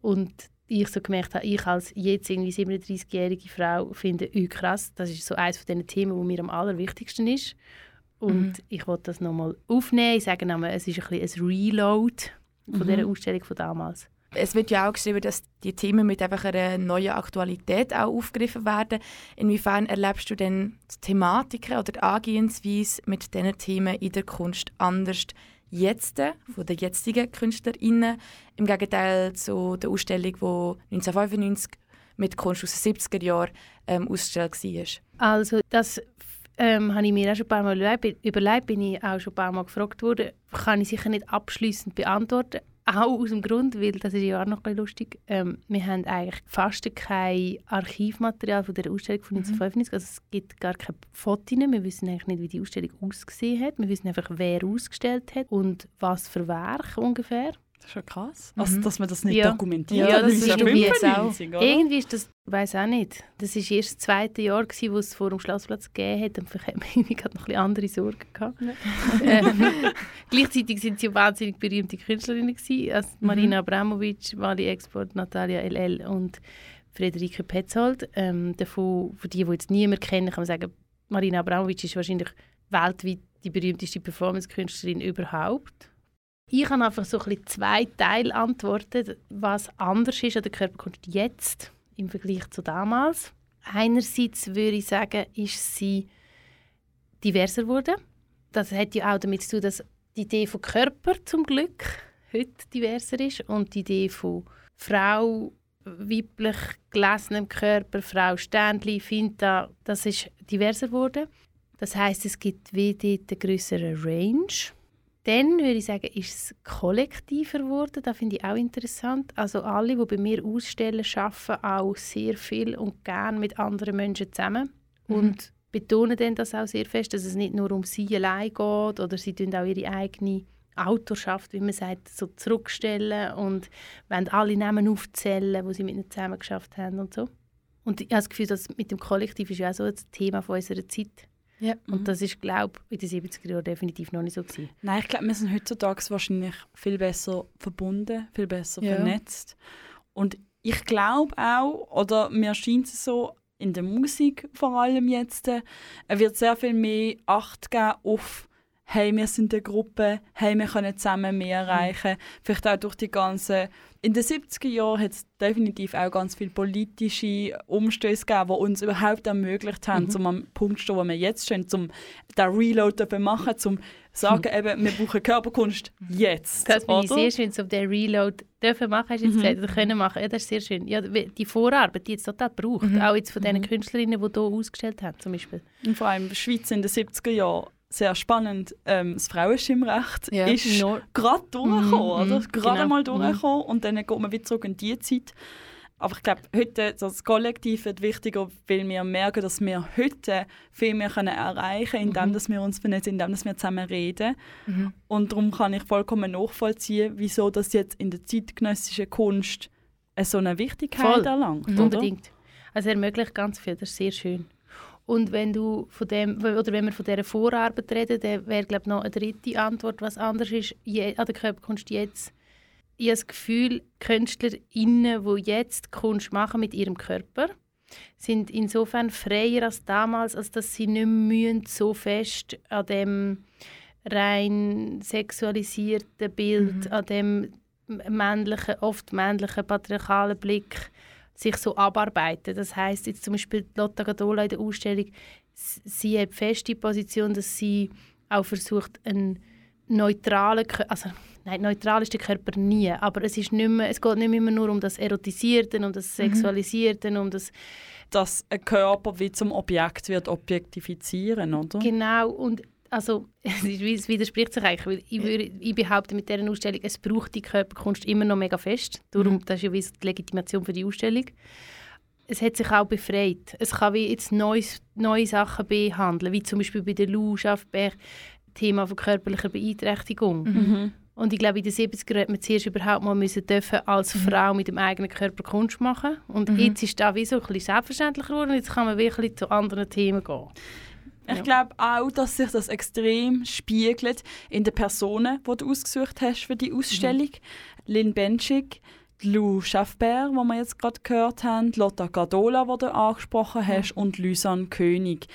Und ich so gemerkt habe, ich als jetzt irgendwie 37-jährige Frau finde, «Ui, krass, das ist so eines von den Themen, wo mir am allerwichtigsten ist. Und ich wollte das nochmal aufnehmen. Ich sage nochmal, es ist ein, bisschen ein Reload von dieser Ausstellung von damals. Es wird ja auch geschrieben, dass die Themen mit einfach einer neuen Aktualität auch aufgegriffen werden. Inwiefern erlebst du denn die Thematiken oder die Angehensweise mit diesen Themen in der Kunst anders jetzt, von den jetzigen KünstlerInnen, im Gegenteil zu der Ausstellung, die 1995 mit Kunst aus den 70er Jahren ähm, ausgestellt war? Also das ähm, habe ich mir auch schon ein paar Mal überlegt, bin ich auch schon ein paar Mal gefragt worden, kann ich sicher nicht abschließend beantworten. Auch aus dem Grund, weil, das ist ja auch noch ein bisschen lustig, ähm, wir haben eigentlich fast kein Archivmaterial von der Ausstellung von 1995, also es gibt gar keine Fotos, wir wissen eigentlich nicht, wie die Ausstellung ausgesehen hat, wir wissen einfach, wer ausgestellt hat und was für Werk ungefähr. Das ist schon krass. Also, dass man das nicht Ja. dokumentiert. Ja, das ist ist irgendwie jetzt auch. 95, oder? Irgendwie ist das, ich weiß auch nicht, das war erst das zweite Jahr, gewesen, wo es vor dem Schlossplatz gegeben hat und vielleicht hat man irgendwie gerade noch ein bisschen andere Sorgen gehabt. ähm, gleichzeitig sind sie wahnsinnig berühmte Künstlerinnen gewesen, also Marina Abramovic, Wally Export, Natalia LL und Friederike Petzold. Ähm, davon, für die, die jetzt niemand kennen, kann man sagen, Marina Abramovic ist wahrscheinlich weltweit die berühmteste Performance-Künstlerin überhaupt. Ich habe einfach so ein zwei Teile antwortet, was anders ist an der Körperkunst jetzt im Vergleich zu damals. Einerseits würde ich sagen, ist sie diverser geworden. Das hat ja auch damit zu tun, dass die Idee von Körper zum Glück heute diverser ist und die Idee von Frau, weiblich gelesenem Körper, Frau Ständli, Finta, das ist diverser geworden. Das heißt, es gibt wie dort eine größere Range. Dann würde ich sagen, ist es kollektiver geworden. Das finde ich auch interessant. Also alle, die bei mir ausstellen, arbeiten auch sehr viel und gerne mit anderen Menschen zusammen. Und betonen dann das auch sehr fest, dass es nicht nur um sie allein geht oder sie tun auch ihre eigene Autorschaft, wie man sagt, so zurückstellen und wollen alle Namen aufzählen, wo sie mit ihnen zusammen geschafft haben und so. Und ich habe das Gefühl, dass mit dem Kollektiv ist ja auch so das Thema von unserer Zeit. Ja. Und das ist, glaube ich, in den 70er Jahren definitiv noch nicht so gewesen. Nein, ich glaube, wir sind heutzutage wahrscheinlich viel besser verbunden, viel besser Ja. vernetzt. Und ich glaube auch, oder mir scheint es so, in der Musik vor allem jetzt, äh, es wird sehr viel mehr Acht geben auf hey, wir sind eine Gruppe, hey, wir können zusammen mehr erreichen. Vielleicht auch durch die ganzen... In den 70er Jahren hat es definitiv auch ganz viele politische Umstöße gegeben, die uns überhaupt ermöglicht haben, zum am Punkt zu stehen, wo wir jetzt stehen, zum den Reload zu machen, zum sagen, eben, wir brauchen Körperkunst jetzt. Das finde ich sehr schön, so den Reload dürfen machen, hast du jetzt gesagt, oder können machen. Ja, das ist sehr schön. Ja, die Vorarbeit, die jetzt total braucht, auch jetzt von diesen Künstlerinnen, die hier ausgestellt haben, zum Beispiel. Und vor allem die Schweiz in den 70er Jahren sehr spannend. Ähm, das Frauenstimmrecht Ja. ist Nor- gerade durchgekommen, Mhm, oder? mhm, Gerade genau. mal durchgekommen und dann geht man wieder zurück in die Zeit. Aber ich glaube, heute das Kollektiv wird wichtiger, weil wir merken, dass wir heute viel mehr können erreichen können, indem dass wir uns vernetzen, indem dass wir zusammen reden. Und darum kann ich vollkommen nachvollziehen, wieso das jetzt in der zeitgenössischen Kunst eine so eine Wichtigkeit Voll. erlangt. Oder? Unbedingt. Also er ermöglicht ganz viel, das ist sehr schön. Und wenn du von dem, oder wenn wir von dieser Vorarbeit reden, dann wäre glaube noch eine dritte Antwort, was anders ist je, an der Körperkunst jetzt. Ich habe das Gefühl, KünstlerInnen, die jetzt Kunst machen mit ihrem Körper, sind insofern freier als damals, als dass sie nicht müssen so fest an dem rein sexualisierten Bild, an dem männlichen, oft männlichen patriarchalen Blick sich so abarbeiten. Das heißt jetzt zum Beispiel Lotta Gadola in der Ausstellung, sie hat fest die Position, dass sie auch versucht, einen neutralen, also nein, neutral ist der Körper nie, aber es ist nicht mehr, es geht nicht immer nur um das Erotisierte, um das Sexualisierte, um das Dass ein Körper wie zum Objekt wird objektifizieren, oder? Genau, und also, es, widerspricht sich eigentlich, weil ich, würde, ich behaupte mit dieser Ausstellung, es braucht die Körperkunst immer noch mega fest. Darum, das ist ja wie die Legitimation für die Ausstellung. Es hat sich auch befreit. Es kann wie jetzt neues, neue Sachen behandeln, wie zum Beispiel bei der Lou Schaffberg, Thema von körperlicher Beeinträchtigung. Mhm. Und ich glaube, in den 70er hat man zuerst überhaupt mal müssen dürfen als Frau mit dem eigenen Körper Kunst machen. Und jetzt ist das wie so ein bisschen selbstverständlicher geworden. Jetzt kann man wirklich zu anderen Themen gehen. Ich Ja. glaube auch, dass sich das extrem spiegelt in den Personen, die du ausgesucht hast für die Ausstellung. Lynn Benchik, die Lou Schaffberg, die wir jetzt gerade gehört haben, Lotta Gadola, die du angesprochen hast, und Lysan König.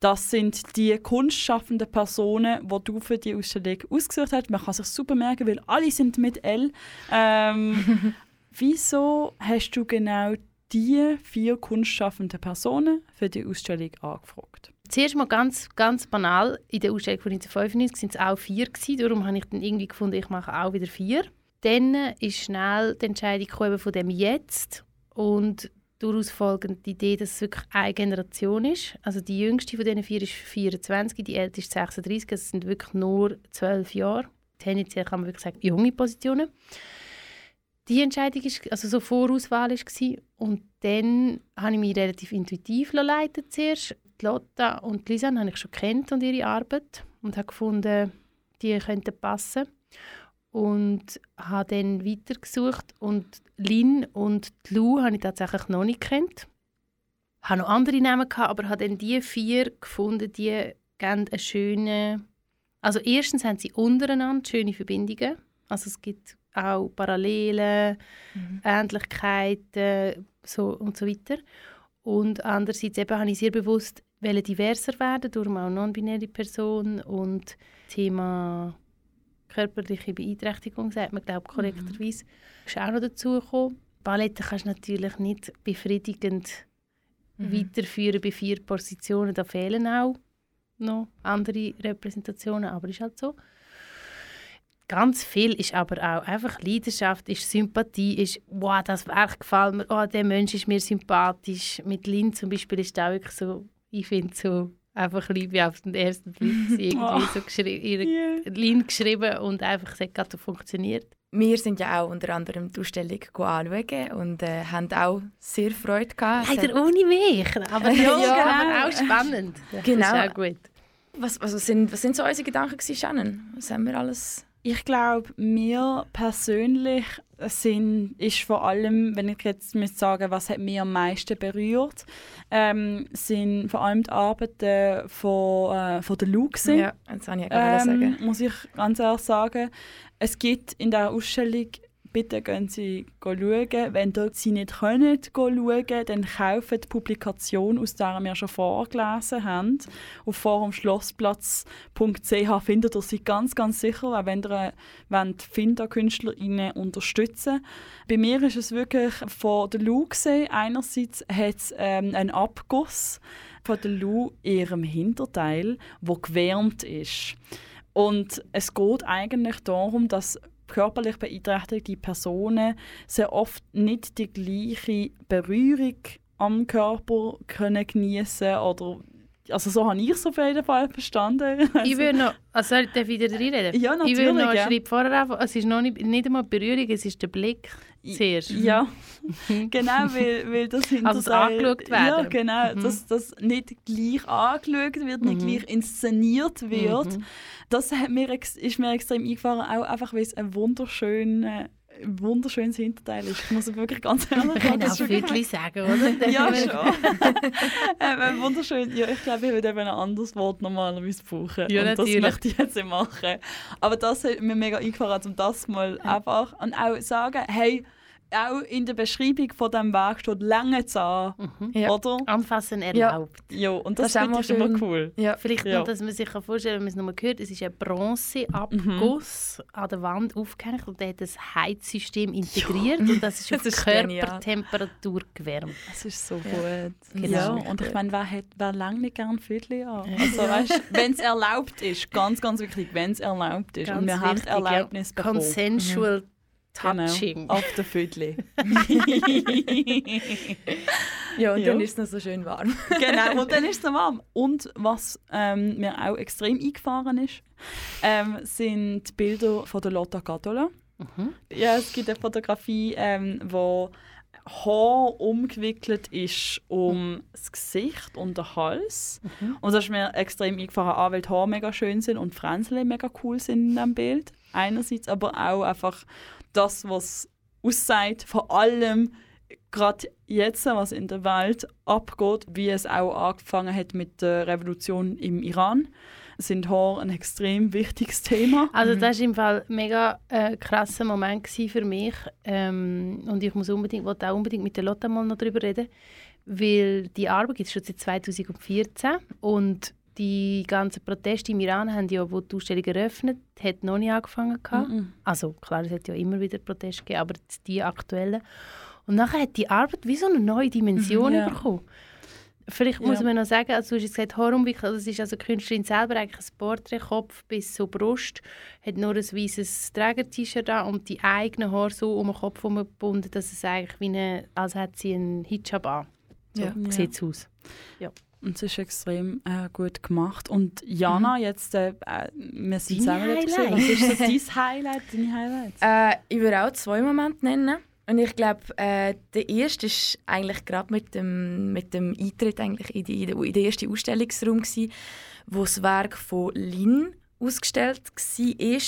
Das sind die kunstschaffenden Personen, die du für die Ausstellung ausgesucht hast. Man kann sich super merken, weil alle sind mit L. Ähm, wieso hast du genau die vier kunstschaffenden Personen für die Ausstellung angefragt? Zuerst mal ganz, ganz banal, in der Ausstellung von 1995 waren es auch vier, gewesen, darum habe ich dann irgendwie gefunden, ich mache auch wieder vier. Dann ist schnell die Entscheidung gekommen von dem Jetzt und daraus folgend die Idee, dass es wirklich eine Generation ist. Also die jüngste von diesen vier ist 24, die älteste ist 36, also es sind wirklich nur zwölf Jahre. tendenziell kann man wirklich sagen, junge Positionen. Die Entscheidung ist, also so Vorauswahl war. Und dann habe ich mich relativ intuitiv leiten zuerst. Lotta und Lisanne habe ich schon kennt und ihre Arbeit und habe gefunden, die könnten passen. Und habe dann weitergesucht und Lin und Lou habe ich tatsächlich noch nicht kennt. Ich hatte noch andere Namen, gehabt, aber habe dann die vier gefunden, die geben eine schöne... Also erstens haben sie untereinander schöne Verbindungen. Also es gibt auch Parallelen, Ähnlichkeiten so und so weiter. Und andererseits eben habe ich sehr bewusst wollen diverser werden, durch auch non-binäre Person und Thema körperliche Beeinträchtigung, sagt man, glaube ich, korrekterweise, ist auch noch dazu gekommen. Ballette kannst du natürlich nicht befriedigend weiterführen bei vier Positionen. Da fehlen auch noch andere Repräsentationen, aber ist halt so. Ganz viel ist aber auch einfach Leidenschaft, ist Sympathie, ist «Wow, das Werk gefällt mir, oh, der Mensch ist mir sympathisch». Mit Lin zum Beispiel ist auch wirklich so, ich finde so einfach Liebe auf den ersten Blick sie irgendwie Oh. so geschri ihre Yeah. Lin geschrieben und einfach es hat gerade so funktioniert. Wir sind ja auch unter anderem die Ausstellung anschauen und äh, haben auch sehr Freude gehabt. Leider hat- ohne mich, aber Ja, ja, genau. aber auch spannend. Das Genau. ist auch gut. Was, was, was, sind, was sind so unsere Gedanken gewesen, Shannon? Was haben wir alles... Ich glaube, mir persönlich sind, ist vor allem, wenn ich jetzt müsste sagen, was hat mich am meisten berührt, ähm, sind vor allem die Arbeiten von, äh, von der Lou gewesen. Ja, das ich ähm, sagen. muss ich ganz ehrlich sagen. Es gibt in der Ausstellung, bitte gehen Sie schauen. Wenn dort Sie nicht können schauen, dann kaufen die Publikation, aus der wir schon vorgelesen haben. Auf forumschlossplatz.ch findet ihr sie ganz, ganz sicher, auch wenn ihr wollt die Finda-KünstlerInnen unterstützen Bei mir ist es wirklich von der Lou gesehen. Einerseits hat es ähm, einen Abguss von der Lou ihrem Hinterteil, wo gewärmt ist. Und es geht eigentlich darum, dass körperlich beeinträchtigte Personen sehr oft nicht die gleiche Berührung am Körper können genießen oder also so habe ich es auf jeden Fall verstanden. Ich würde noch, also darf ich wieder reinreden? Ja, Ich würde noch natürlich, einen ja. Schritt vorher anfangen. Es ist noch nicht, nicht einmal Berührung, es ist der Blick zuerst. Ja, genau, weil, weil das Also das Hinterteil- angeschaut Ja, werden. genau, Mhm. dass das nicht gleich angeschaut wird, nicht Mhm. gleich inszeniert wird. Mhm. Das hat mir, ist mir extrem eingefahren, auch einfach, weil es ein wunderschön, ein wunderschönes Hinterteil ist. Ich muss es wirklich ganz ehrlich sagen. können das auch wirklich- sagen, oder? Ja, schon. ähm, ein wunderschön. Ja, ich glaube, ich würde eben ein anderes Wort normalerweise brauchen. Ja, und das natürlich. möchte ich jetzt nicht machen. Aber das hat mir mega eingefahren, um das mal einfach und auch sagen, hey, auch in der Beschreibung von diesem Weg steht lange Zahn, Ja. oder? Anfassen erlaubt. Ja, und das, Das ist ich immer cool. Ja. Vielleicht Ja. noch, dass man sich kann vorstellen kann, wenn man es noch mal hört, es ist ein Bronzeabguss an der Wand aufgehängt und der hat das Heizsystem integriert und das ist auf Das ist genial. Körpertemperatur gewärmt. Das ist so Ja. gut. Genau. Ja, und ich meine, wer, hat, wer lange nicht gern Viertel an? Also, weißt, wenn es erlaubt ist, ganz, ganz wichtig, wenn es erlaubt ist. und wir haben wichtig, ja. Erlaubnis bekommen. Consensual Genau, Touching. auf der Viertel. Ja, und Ja. dann ist es noch so schön warm. genau, und dann ist es noch warm. Und was ähm, mir auch extrem eingefahren ist, ähm, sind Bilder von der Lotta Gatola. Mhm. Ja, es gibt eine Fotografie, ähm, wo Haar umgewickelt ist um das Gesicht und den Hals. Mhm. Und das ist mir extrem eingefahren, auch weil die Haare mega schön sind und die Fränzchen mega cool sind in diesem Bild. Einerseits, aber auch einfach das, was aussagt, vor allem gerade jetzt, was in der Welt abgeht, wie es auch angefangen hat mit der Revolution im Iran, sind Haare ein extrem wichtiges Thema. Also das war im Fall ein mega äh, krasser Moment für mich. Ähm, und ich muss unbedingt, wollte auch unbedingt mit der Lotta mal noch darüber reden, weil die Arbeit gibt es schon seit 2014 und die ganzen Proteste im Iran haben ja, wo die Ausstellung eröffnet, hat noch nicht angefangen gehabt. Mhm. Also klar, es hat ja immer wieder Proteste gegeben, aber die aktuellen. Und nachher hat die Arbeit wie so eine neue Dimension Mhm, ja. bekommen. Vielleicht muss Ja. man noch sagen, also du hast gesagt, Haarumwickeln, also das ist also die Künstlerin selber eigentlich ein Porträt, Kopf bis zur Brust, hat nur ein weißes Träger-T-Shirt an und die eigenen Haare so um den Kopf gebunden, dass es eigentlich wie eine, als hätte sie einen Hijab an. So Ja. sieht es aus. Und es ist extrem äh, gut gemacht. Und Jana, jetzt, äh, äh, wir sind zusammen gewesen. Was ist so dein Highlight, deine Highlights? Äh, ich würde auch zwei Momente nennen. Und ich glaube, äh, der erste ist eigentlich gerade mit dem, mit dem Eintritt eigentlich in, die, in den ersten Ausstellungsraum gsi, wo das Werk von Lin ausgestellt war.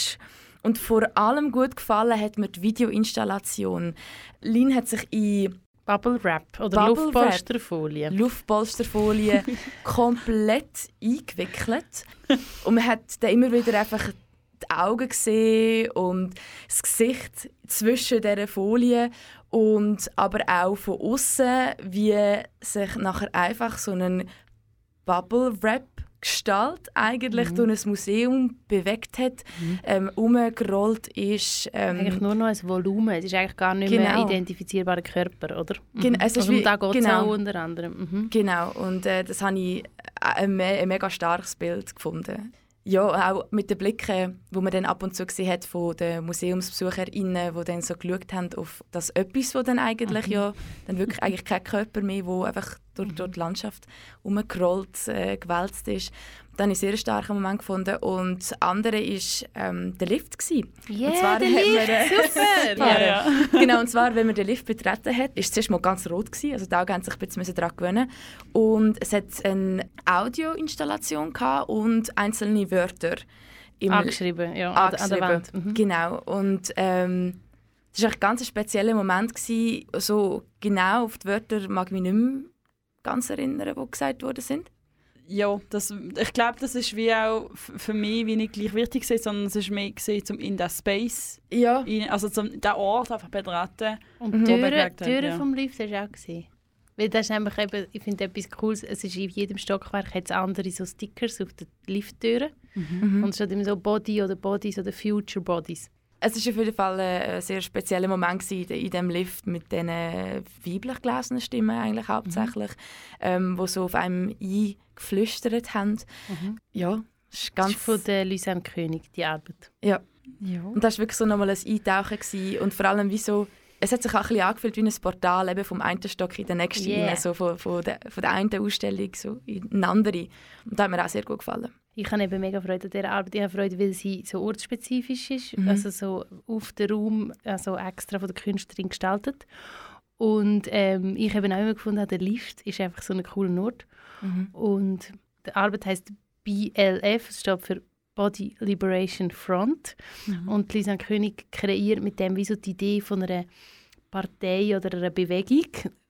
Und vor allem gut gefallen hat mir die Videoinstallation. Lin hat sich in Bubble Wrap oder Bubble Luftpolsterfolie. Luftpolsterfolie komplett eingewickelt. Und man hat dann immer wieder einfach die Augen gesehen und das Gesicht zwischen dieser Folie und aber auch von außen, wie sich nachher einfach so ein Bubble Wrap Gestalt eigentlich durch ein Museum bewegt hat, ähm, umgerollt ist. Ähm, Eigentlich nur noch ein Volumen. Es ist eigentlich gar nicht mehr Genau. identifizierbarer Körper, oder? Gen- es ist also um da geht es genau. auch unter anderem. Mhm. Genau, und äh, das habe ich ein, me ein mega starkes Bild gefunden. Ja, auch mit den Blicken, wo man dann ab und zu gesehen hat von den MuseumsbesucherInnen, die dann so geschaut haben auf das Etwas, wo dann eigentlich ja dann wirklich eigentlich kein Körper mehr, wo einfach durch, durch die Landschaft umgerollt, äh, gewälzt ist. Das habe ich einen sehr starken Moment gefunden. Und das andere war ähm, der Lift. Gewesen. Yeah, zwar der Lift, äh, super! Ja, ja. genau, und zwar, wenn man den Lift betreten hat, ist es zuerst mal ganz rot gewesen, also die Augen haben sich ein bisschen daran gewöhnen und es hat eine Audioinstallation und einzelne Wörter im Angeschrieben, ja, an, der- an der angeschrieben. Wand. Mhm. Genau, und ähm, das war ein ganz spezieller Moment. Gewesen. So genau auf die Wörter mag ich mich nicht mehr ganz erinnern, die gesagt worden sind. Ja, das, ich glaube, das ist wie auch für mich wie nicht gleich wichtig gewesen, sondern es ist mehr gesehen, um in den Space, Ja. rein, also zum den Ort einfach betreten. Und Mhm. die hat, Türen ja. vom Lift hast du auch gesehen. Weil das ist einfach eben, ich finde etwas Cooles, es ist in jedem Stockwerk hat's andere so Stickers auf den Lifttüren. Mhm. Und es steht immer so Body oder Bodies oder Future Bodies. Es war auf jeden Fall ein sehr spezieller Moment in diesem Lift mit diesen weiblich gelesenen Stimmen eigentlich hauptsächlich, ähm, die so auf einem eingeflüstert haben. Ja, das ist Das ganz... ist von der Lysanne König, die Arbeit. ja. Ja. Und das war wirklich so nochmal ein Eintauchen gewesen. und vor allem wie so, es hat sich auch ein bisschen angefühlt wie ein Portal eben vom einen Stock in den nächsten, Yeah. rein, so von, von, der, von der einen Ausstellung so in eine andere. Und das hat mir auch sehr gut gefallen. Ich habe eben mega Freude an dieser Arbeit. Ich habe Freude, weil sie so ortsspezifisch ist, Mhm. also so auf den Raum also extra von der Künstlerin gestaltet. Und ähm, ich habe auch immer gefunden, der Lift ist einfach so ein cooler Ort. Und die Arbeit heißt BLF, das steht für Body Liberation Front. Und Lisa König kreiert mit dem wie so die Idee von einer Partei oder einer Bewegung,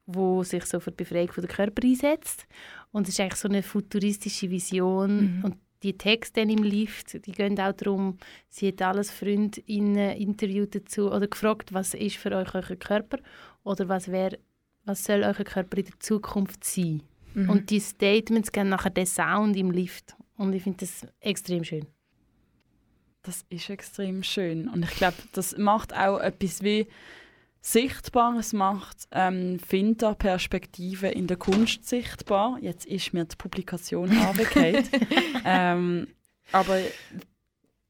wo sich so für die Befreiung von der Körper einsetzt. Und es ist eigentlich so eine futuristische Vision. Mhm. Und die Texte im Lift, die gehen auch darum, sie hat alles Freundinnen interviewt dazu oder gefragt, was ist für euch euer Körper oder was, wär, was soll euer Körper in der Zukunft sein. Mhm. Und die Statements geben nachher den Sound im Lift. Und ich finde das extrem schön. Das ist extrem schön. Und ich glaube, das macht auch etwas wie sichtbar. Es macht ähm, Finter-Perspektive in der Kunst sichtbar. Jetzt ist mir die Publikation angekehrt. ähm, aber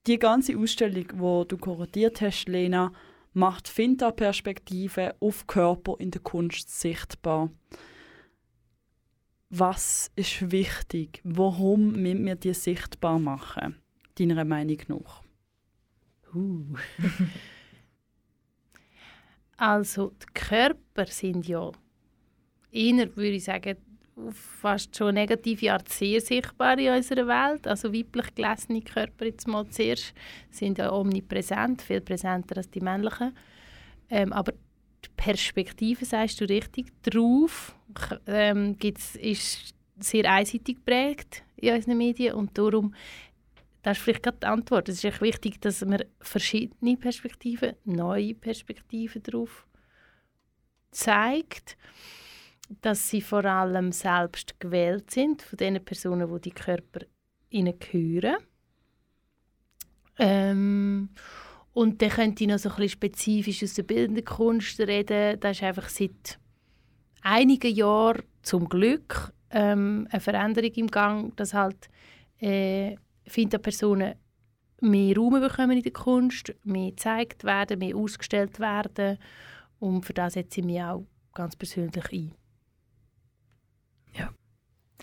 die ganze Ausstellung, wo du kuratiert hast, Lena, macht Finter-Perspektive auf Körper in der Kunst sichtbar. Was ist wichtig? Warum müssen wir die sichtbar machen? Deiner Meinung nach? Uh. also, die Körper sind ja eher, würde ich sagen, fast schon negative Art sehr sichtbar in unserer Welt. Also weiblich gelesene Körper jetzt mal zuerst sind ja omnipräsent, viel präsenter als die männlichen. Ähm, aber die Perspektive, sagst du richtig, drauf ähm, gibt's, ist sehr einseitig geprägt in unseren Medien und darum das ist vielleicht gerade die Antwort. Es ist echt wichtig, dass man verschiedene Perspektiven, neue Perspektiven darauf zeigt, dass sie vor allem selbst gewählt sind von den Personen, die die Körper ihnen gehören. Ähm, und dann könnte ich noch so ein bisschen spezifisch aus der bildenden Kunst reden. Da ist einfach seit einigen Jahren zum Glück ähm, eine Veränderung im Gang, dass halt äh, finde, Personen mehr Raum bekommen in der Kunst, mehr gezeigt werden, mehr ausgestellt werden. Und für das setze ich mich auch ganz persönlich ein.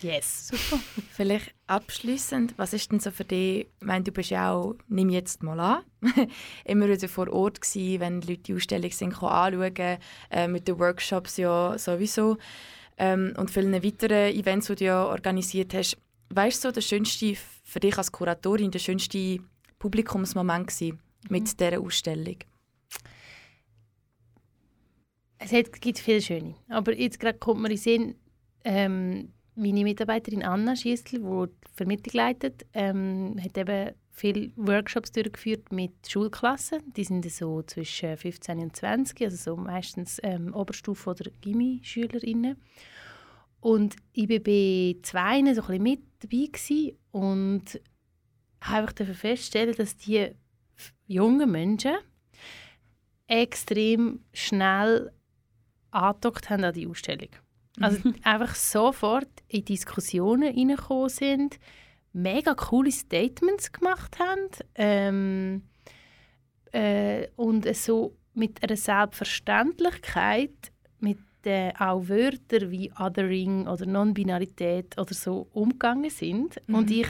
Yes. Super. Vielleicht abschließend, was ist denn so für dich, ich meine, du bist ja auch, nimm jetzt mal an, immer wieder vor Ort gewesen, wenn die Leute die Ausstellung sind, anschauen, äh, mit den Workshops ja sowieso ähm, und vielen weiteren Events, die du ja organisiert hast. Weißt du, so, der schönste, für dich als Kuratorin, der schönste Publikumsmoment gewesen mit dieser Ausstellung? Es hat, gibt viele schöne. Aber jetzt gerade kommt mir in den Sinn, ähm, meine Mitarbeiterin Anna Schiessl, die die Vermittlung leitet, ähm, hat eben viele Workshops durchgeführt mit Schulklassen. Die sind so zwischen 15 und 20, also so meistens ähm, Oberstufe- oder Gimmi-Schülerinnen. Und ich war bei zwei so ein bisschen mit dabei gewesen und habe einfach feststellen, dass die jungen Menschen extrem schnell angedockt haben an die Ausstellung. Also einfach sofort in Diskussionen reingekommen sind, mega coole Statements gemacht haben ähm, äh, und es so mit einer Selbstverständlichkeit mit äh, auch Wörtern wie Othering oder Non-Binarität oder so umgegangen sind. Und ich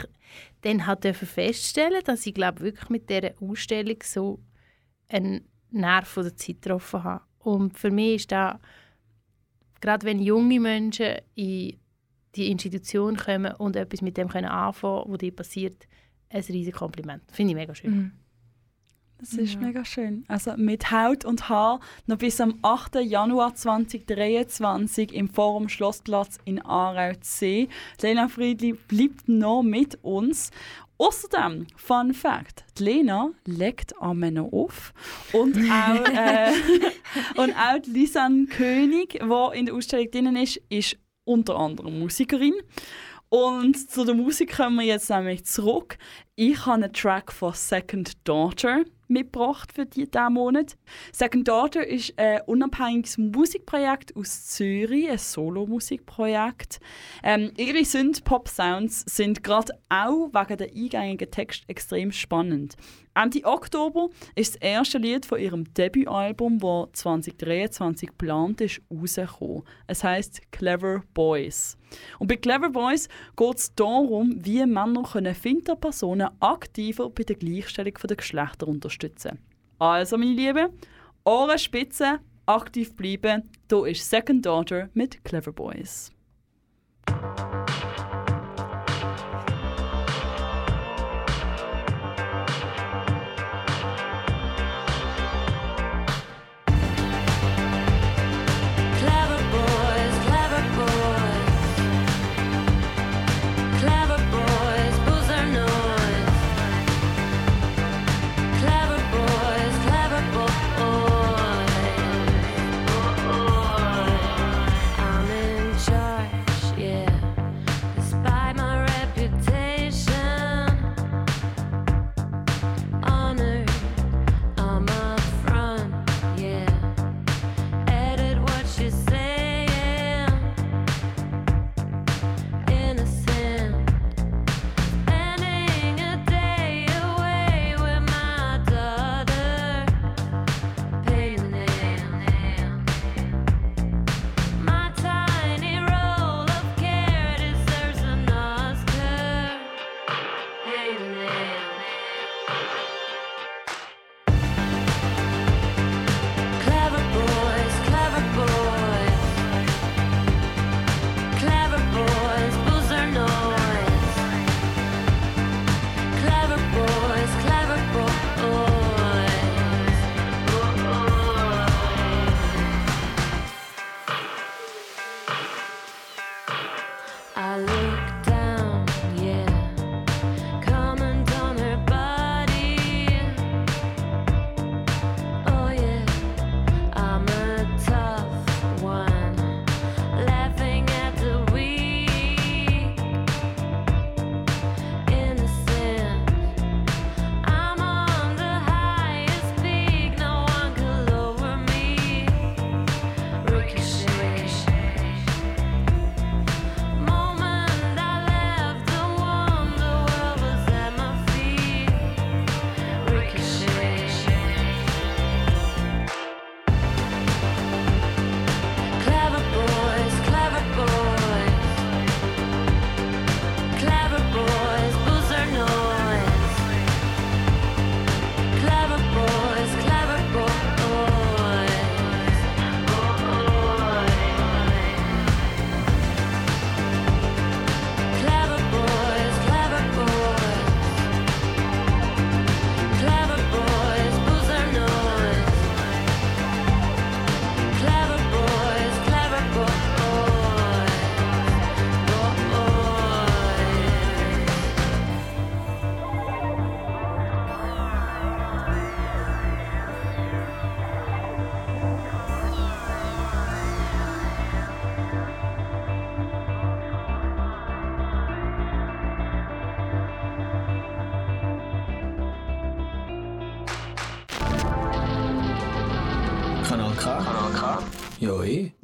dann dürfen feststellen, dass ich glaube wirklich mit dieser Ausstellung so einen Nerv der Zeit getroffen habe. Und für mich ist da gerade wenn junge Menschen in die Institution kommen und etwas mit dem können anfangen, was dir passiert, ein riesiges Kompliment. Finde ich mega schön. Mhm. Das ist mega schön. Also mit Haut und Haar noch bis am 8. Januar 2023 im Forum Schlossplatz in Aarau C. Lena Friedli bleibt noch mit uns. Außerdem, Fun Fact, die Lena legt Männer auf und auch, äh, und auch die Lisanne König, die in der Ausstellung drin ist, ist unter anderem Musikerin. Und zu der Musik kommen wir jetzt nämlich zurück. Ich habe einen Track von Second Daughter mitgebracht für die, diesen Monat. Second Daughter ist ein unabhängiges Musikprojekt aus Zürich, ein Solo-Musikprojekt. Ähm, ihre Synth-Pop-Sounds sind gerade auch wegen der eingängigen Text extrem spannend. Ende Oktober ist das erste Lied von ihrem Debütalbum, das 2023 geplant ist, rausgekommen. Es heißt Clever Boys. Und bei Clever Boys geht es darum, wie Männer können Finterpersonen aktiver bei der Gleichstellung der Geschlechter unterstützen. Also, meine Lieben, Ohrenspitze, aktiv bleiben. Hier ist Second Daughter mit Clever Boys.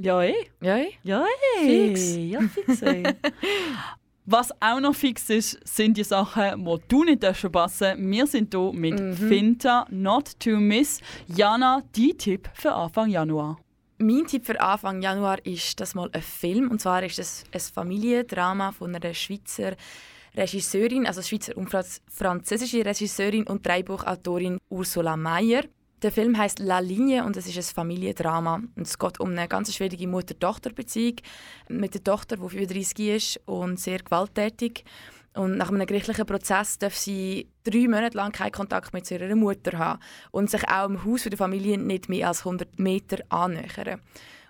Ja, eh. Ja. Ja. Fix. Ja, fix. Was auch noch fix ist, sind die Sachen, die du nicht verpassen darfst. Wir sind hier mit Mhm. Finta, Not to Miss. Jana, dein Tipp für Anfang Januar. Mein Tipp für Anfang Januar ist das mal ein Film. Und zwar ist es ein Familiendrama von einer Schweizer Regisseurin, also Schweizer und Franz- französische Regisseurin und Drehbuchautorin Ursula Meyer. Der Film heißt La Linie und es ist ein Familiendrama. Und es geht um eine ganz schwierige Mutter-Tochter-Beziehung mit der Tochter, die 35 ist und sehr gewalttätig. Und nach einem gerichtlichen Prozess darf sie drei Monate lang keinen Kontakt mit ihrer Mutter haben und sich auch im Haus der Familie nicht mehr als 100 Meter annähern.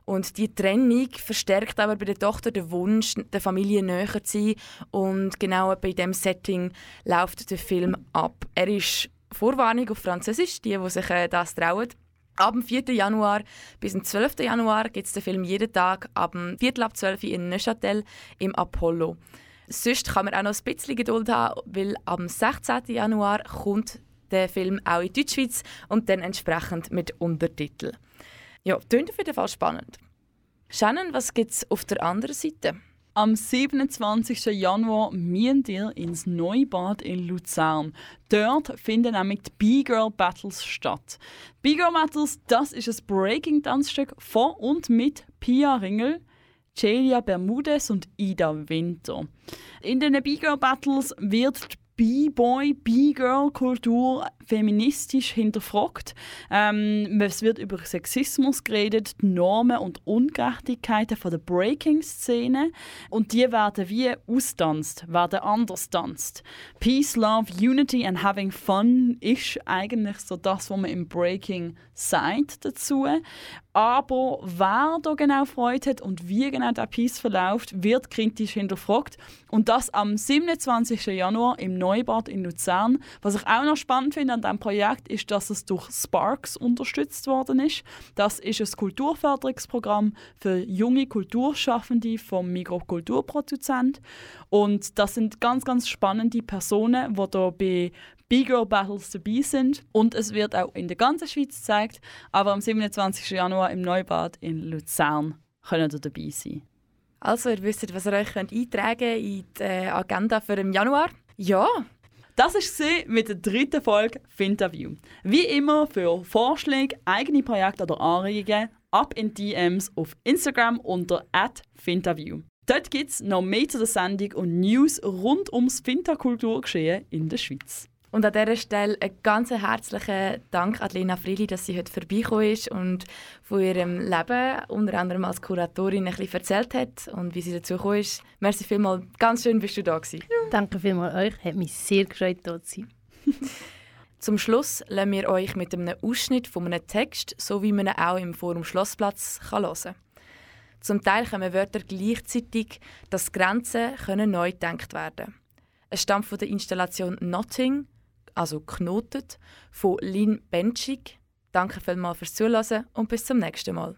Und die Trennung verstärkt aber bei der Tochter den Wunsch, der Familie näher zu sein. Und genau bei diesem Setting läuft der Film ab. Er ist Vorwarnung auf Französisch, die, die sich äh, das trauen. Ab dem 4. Januar bis zum 12. Januar gibt es den Film jeden Tag ab dem Viertel ab 12 Uhr in Neuchâtel im Apollo. Sonst kann man auch noch ein bisschen Geduld haben, weil am 16. Januar kommt der Film auch in Deutschschweiz und dann entsprechend mit Untertitel. Ja, klingt auf jeden Fall spannend. Shannon, was gibt es auf der anderen Seite? Am 27. Januar müssen wir ins Neubad in Luzern. Dort finden nämlich die B-Girl Battles statt. B-Girl Battles, das ist ein Breaking-Tanzstück von und mit Pia Ringel, Celia Bermudez und Ida Winter. In den B-Girl Battles wird die B-Boy, B-Girl-Kultur feministisch hinterfragt. Ähm, es wird über Sexismus geredet, Normen und Ungerechtigkeiten von der Breaking-Szene und die werden wie austanzt, werden anders tanzt. Peace, Love, Unity and Having Fun ist eigentlich so das, was man im Breaking sagt dazu. Aber wer da genau Freude hat und wie genau der Peace verläuft, wird kritisch hinterfragt. Und das am 27. Januar im Neubad in Luzern. Was ich auch noch spannend finde an diesem Projekt, ist, dass es durch Sparks unterstützt worden ist. Das ist ein Kulturförderungsprogramm für junge Kulturschaffende vom Mikrokulturproduzent. Und das sind ganz, ganz spannende Personen, die da bei B-Girl Battles dabei sind. Und es wird auch in der ganzen Schweiz gezeigt. Aber am 27. Januar im Neubad in Luzern können ihr dabei sein. Also, ihr wisst, was ihr euch könnt eintragen könnt in die äh, Agenda für den Januar. Ja, Das war mit der dritten Folge Finterview. Wie immer für Vorschläge, eigene Projekte oder Anregungen ab in DMs auf Instagram unter @finterview. Dort gibt es noch mehr zu der Sendung und News rund ums Finterkulturgeschehen in der Schweiz. Und an dieser Stelle einen ganz herzlichen Dank an Lena Frili, dass sie heute vorbeigekommen ist und von ihrem Leben, unter anderem als Kuratorin, ein bisschen erzählt hat und wie sie dazu gekommen ist. Merci vielmals, ganz schön bist du da gewesen. Danke vielmals euch, hat mich sehr gefreut, hier zu sein. Zum Schluss lassen wir euch mit einem Ausschnitt von einem Text, so wie man ihn auch im Forum Schlossplatz kann hören kann. Zum Teil kommen Wörter gleichzeitig, dass Grenzen können neu gedacht werden Es stammt von der Installation Notting, also knotet, von Lynn Benchik. Danke vielmals fürs Zuhören und bis zum nächsten Mal.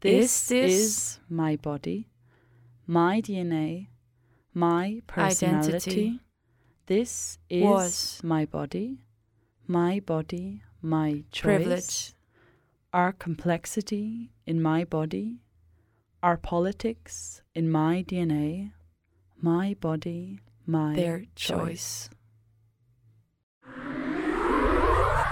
This Is my body, my DNA, my personality. Identity This is Was. my body, my body, my choice. privilege. Our complexity in my body, our politics in my DNA, my body, my Their choice.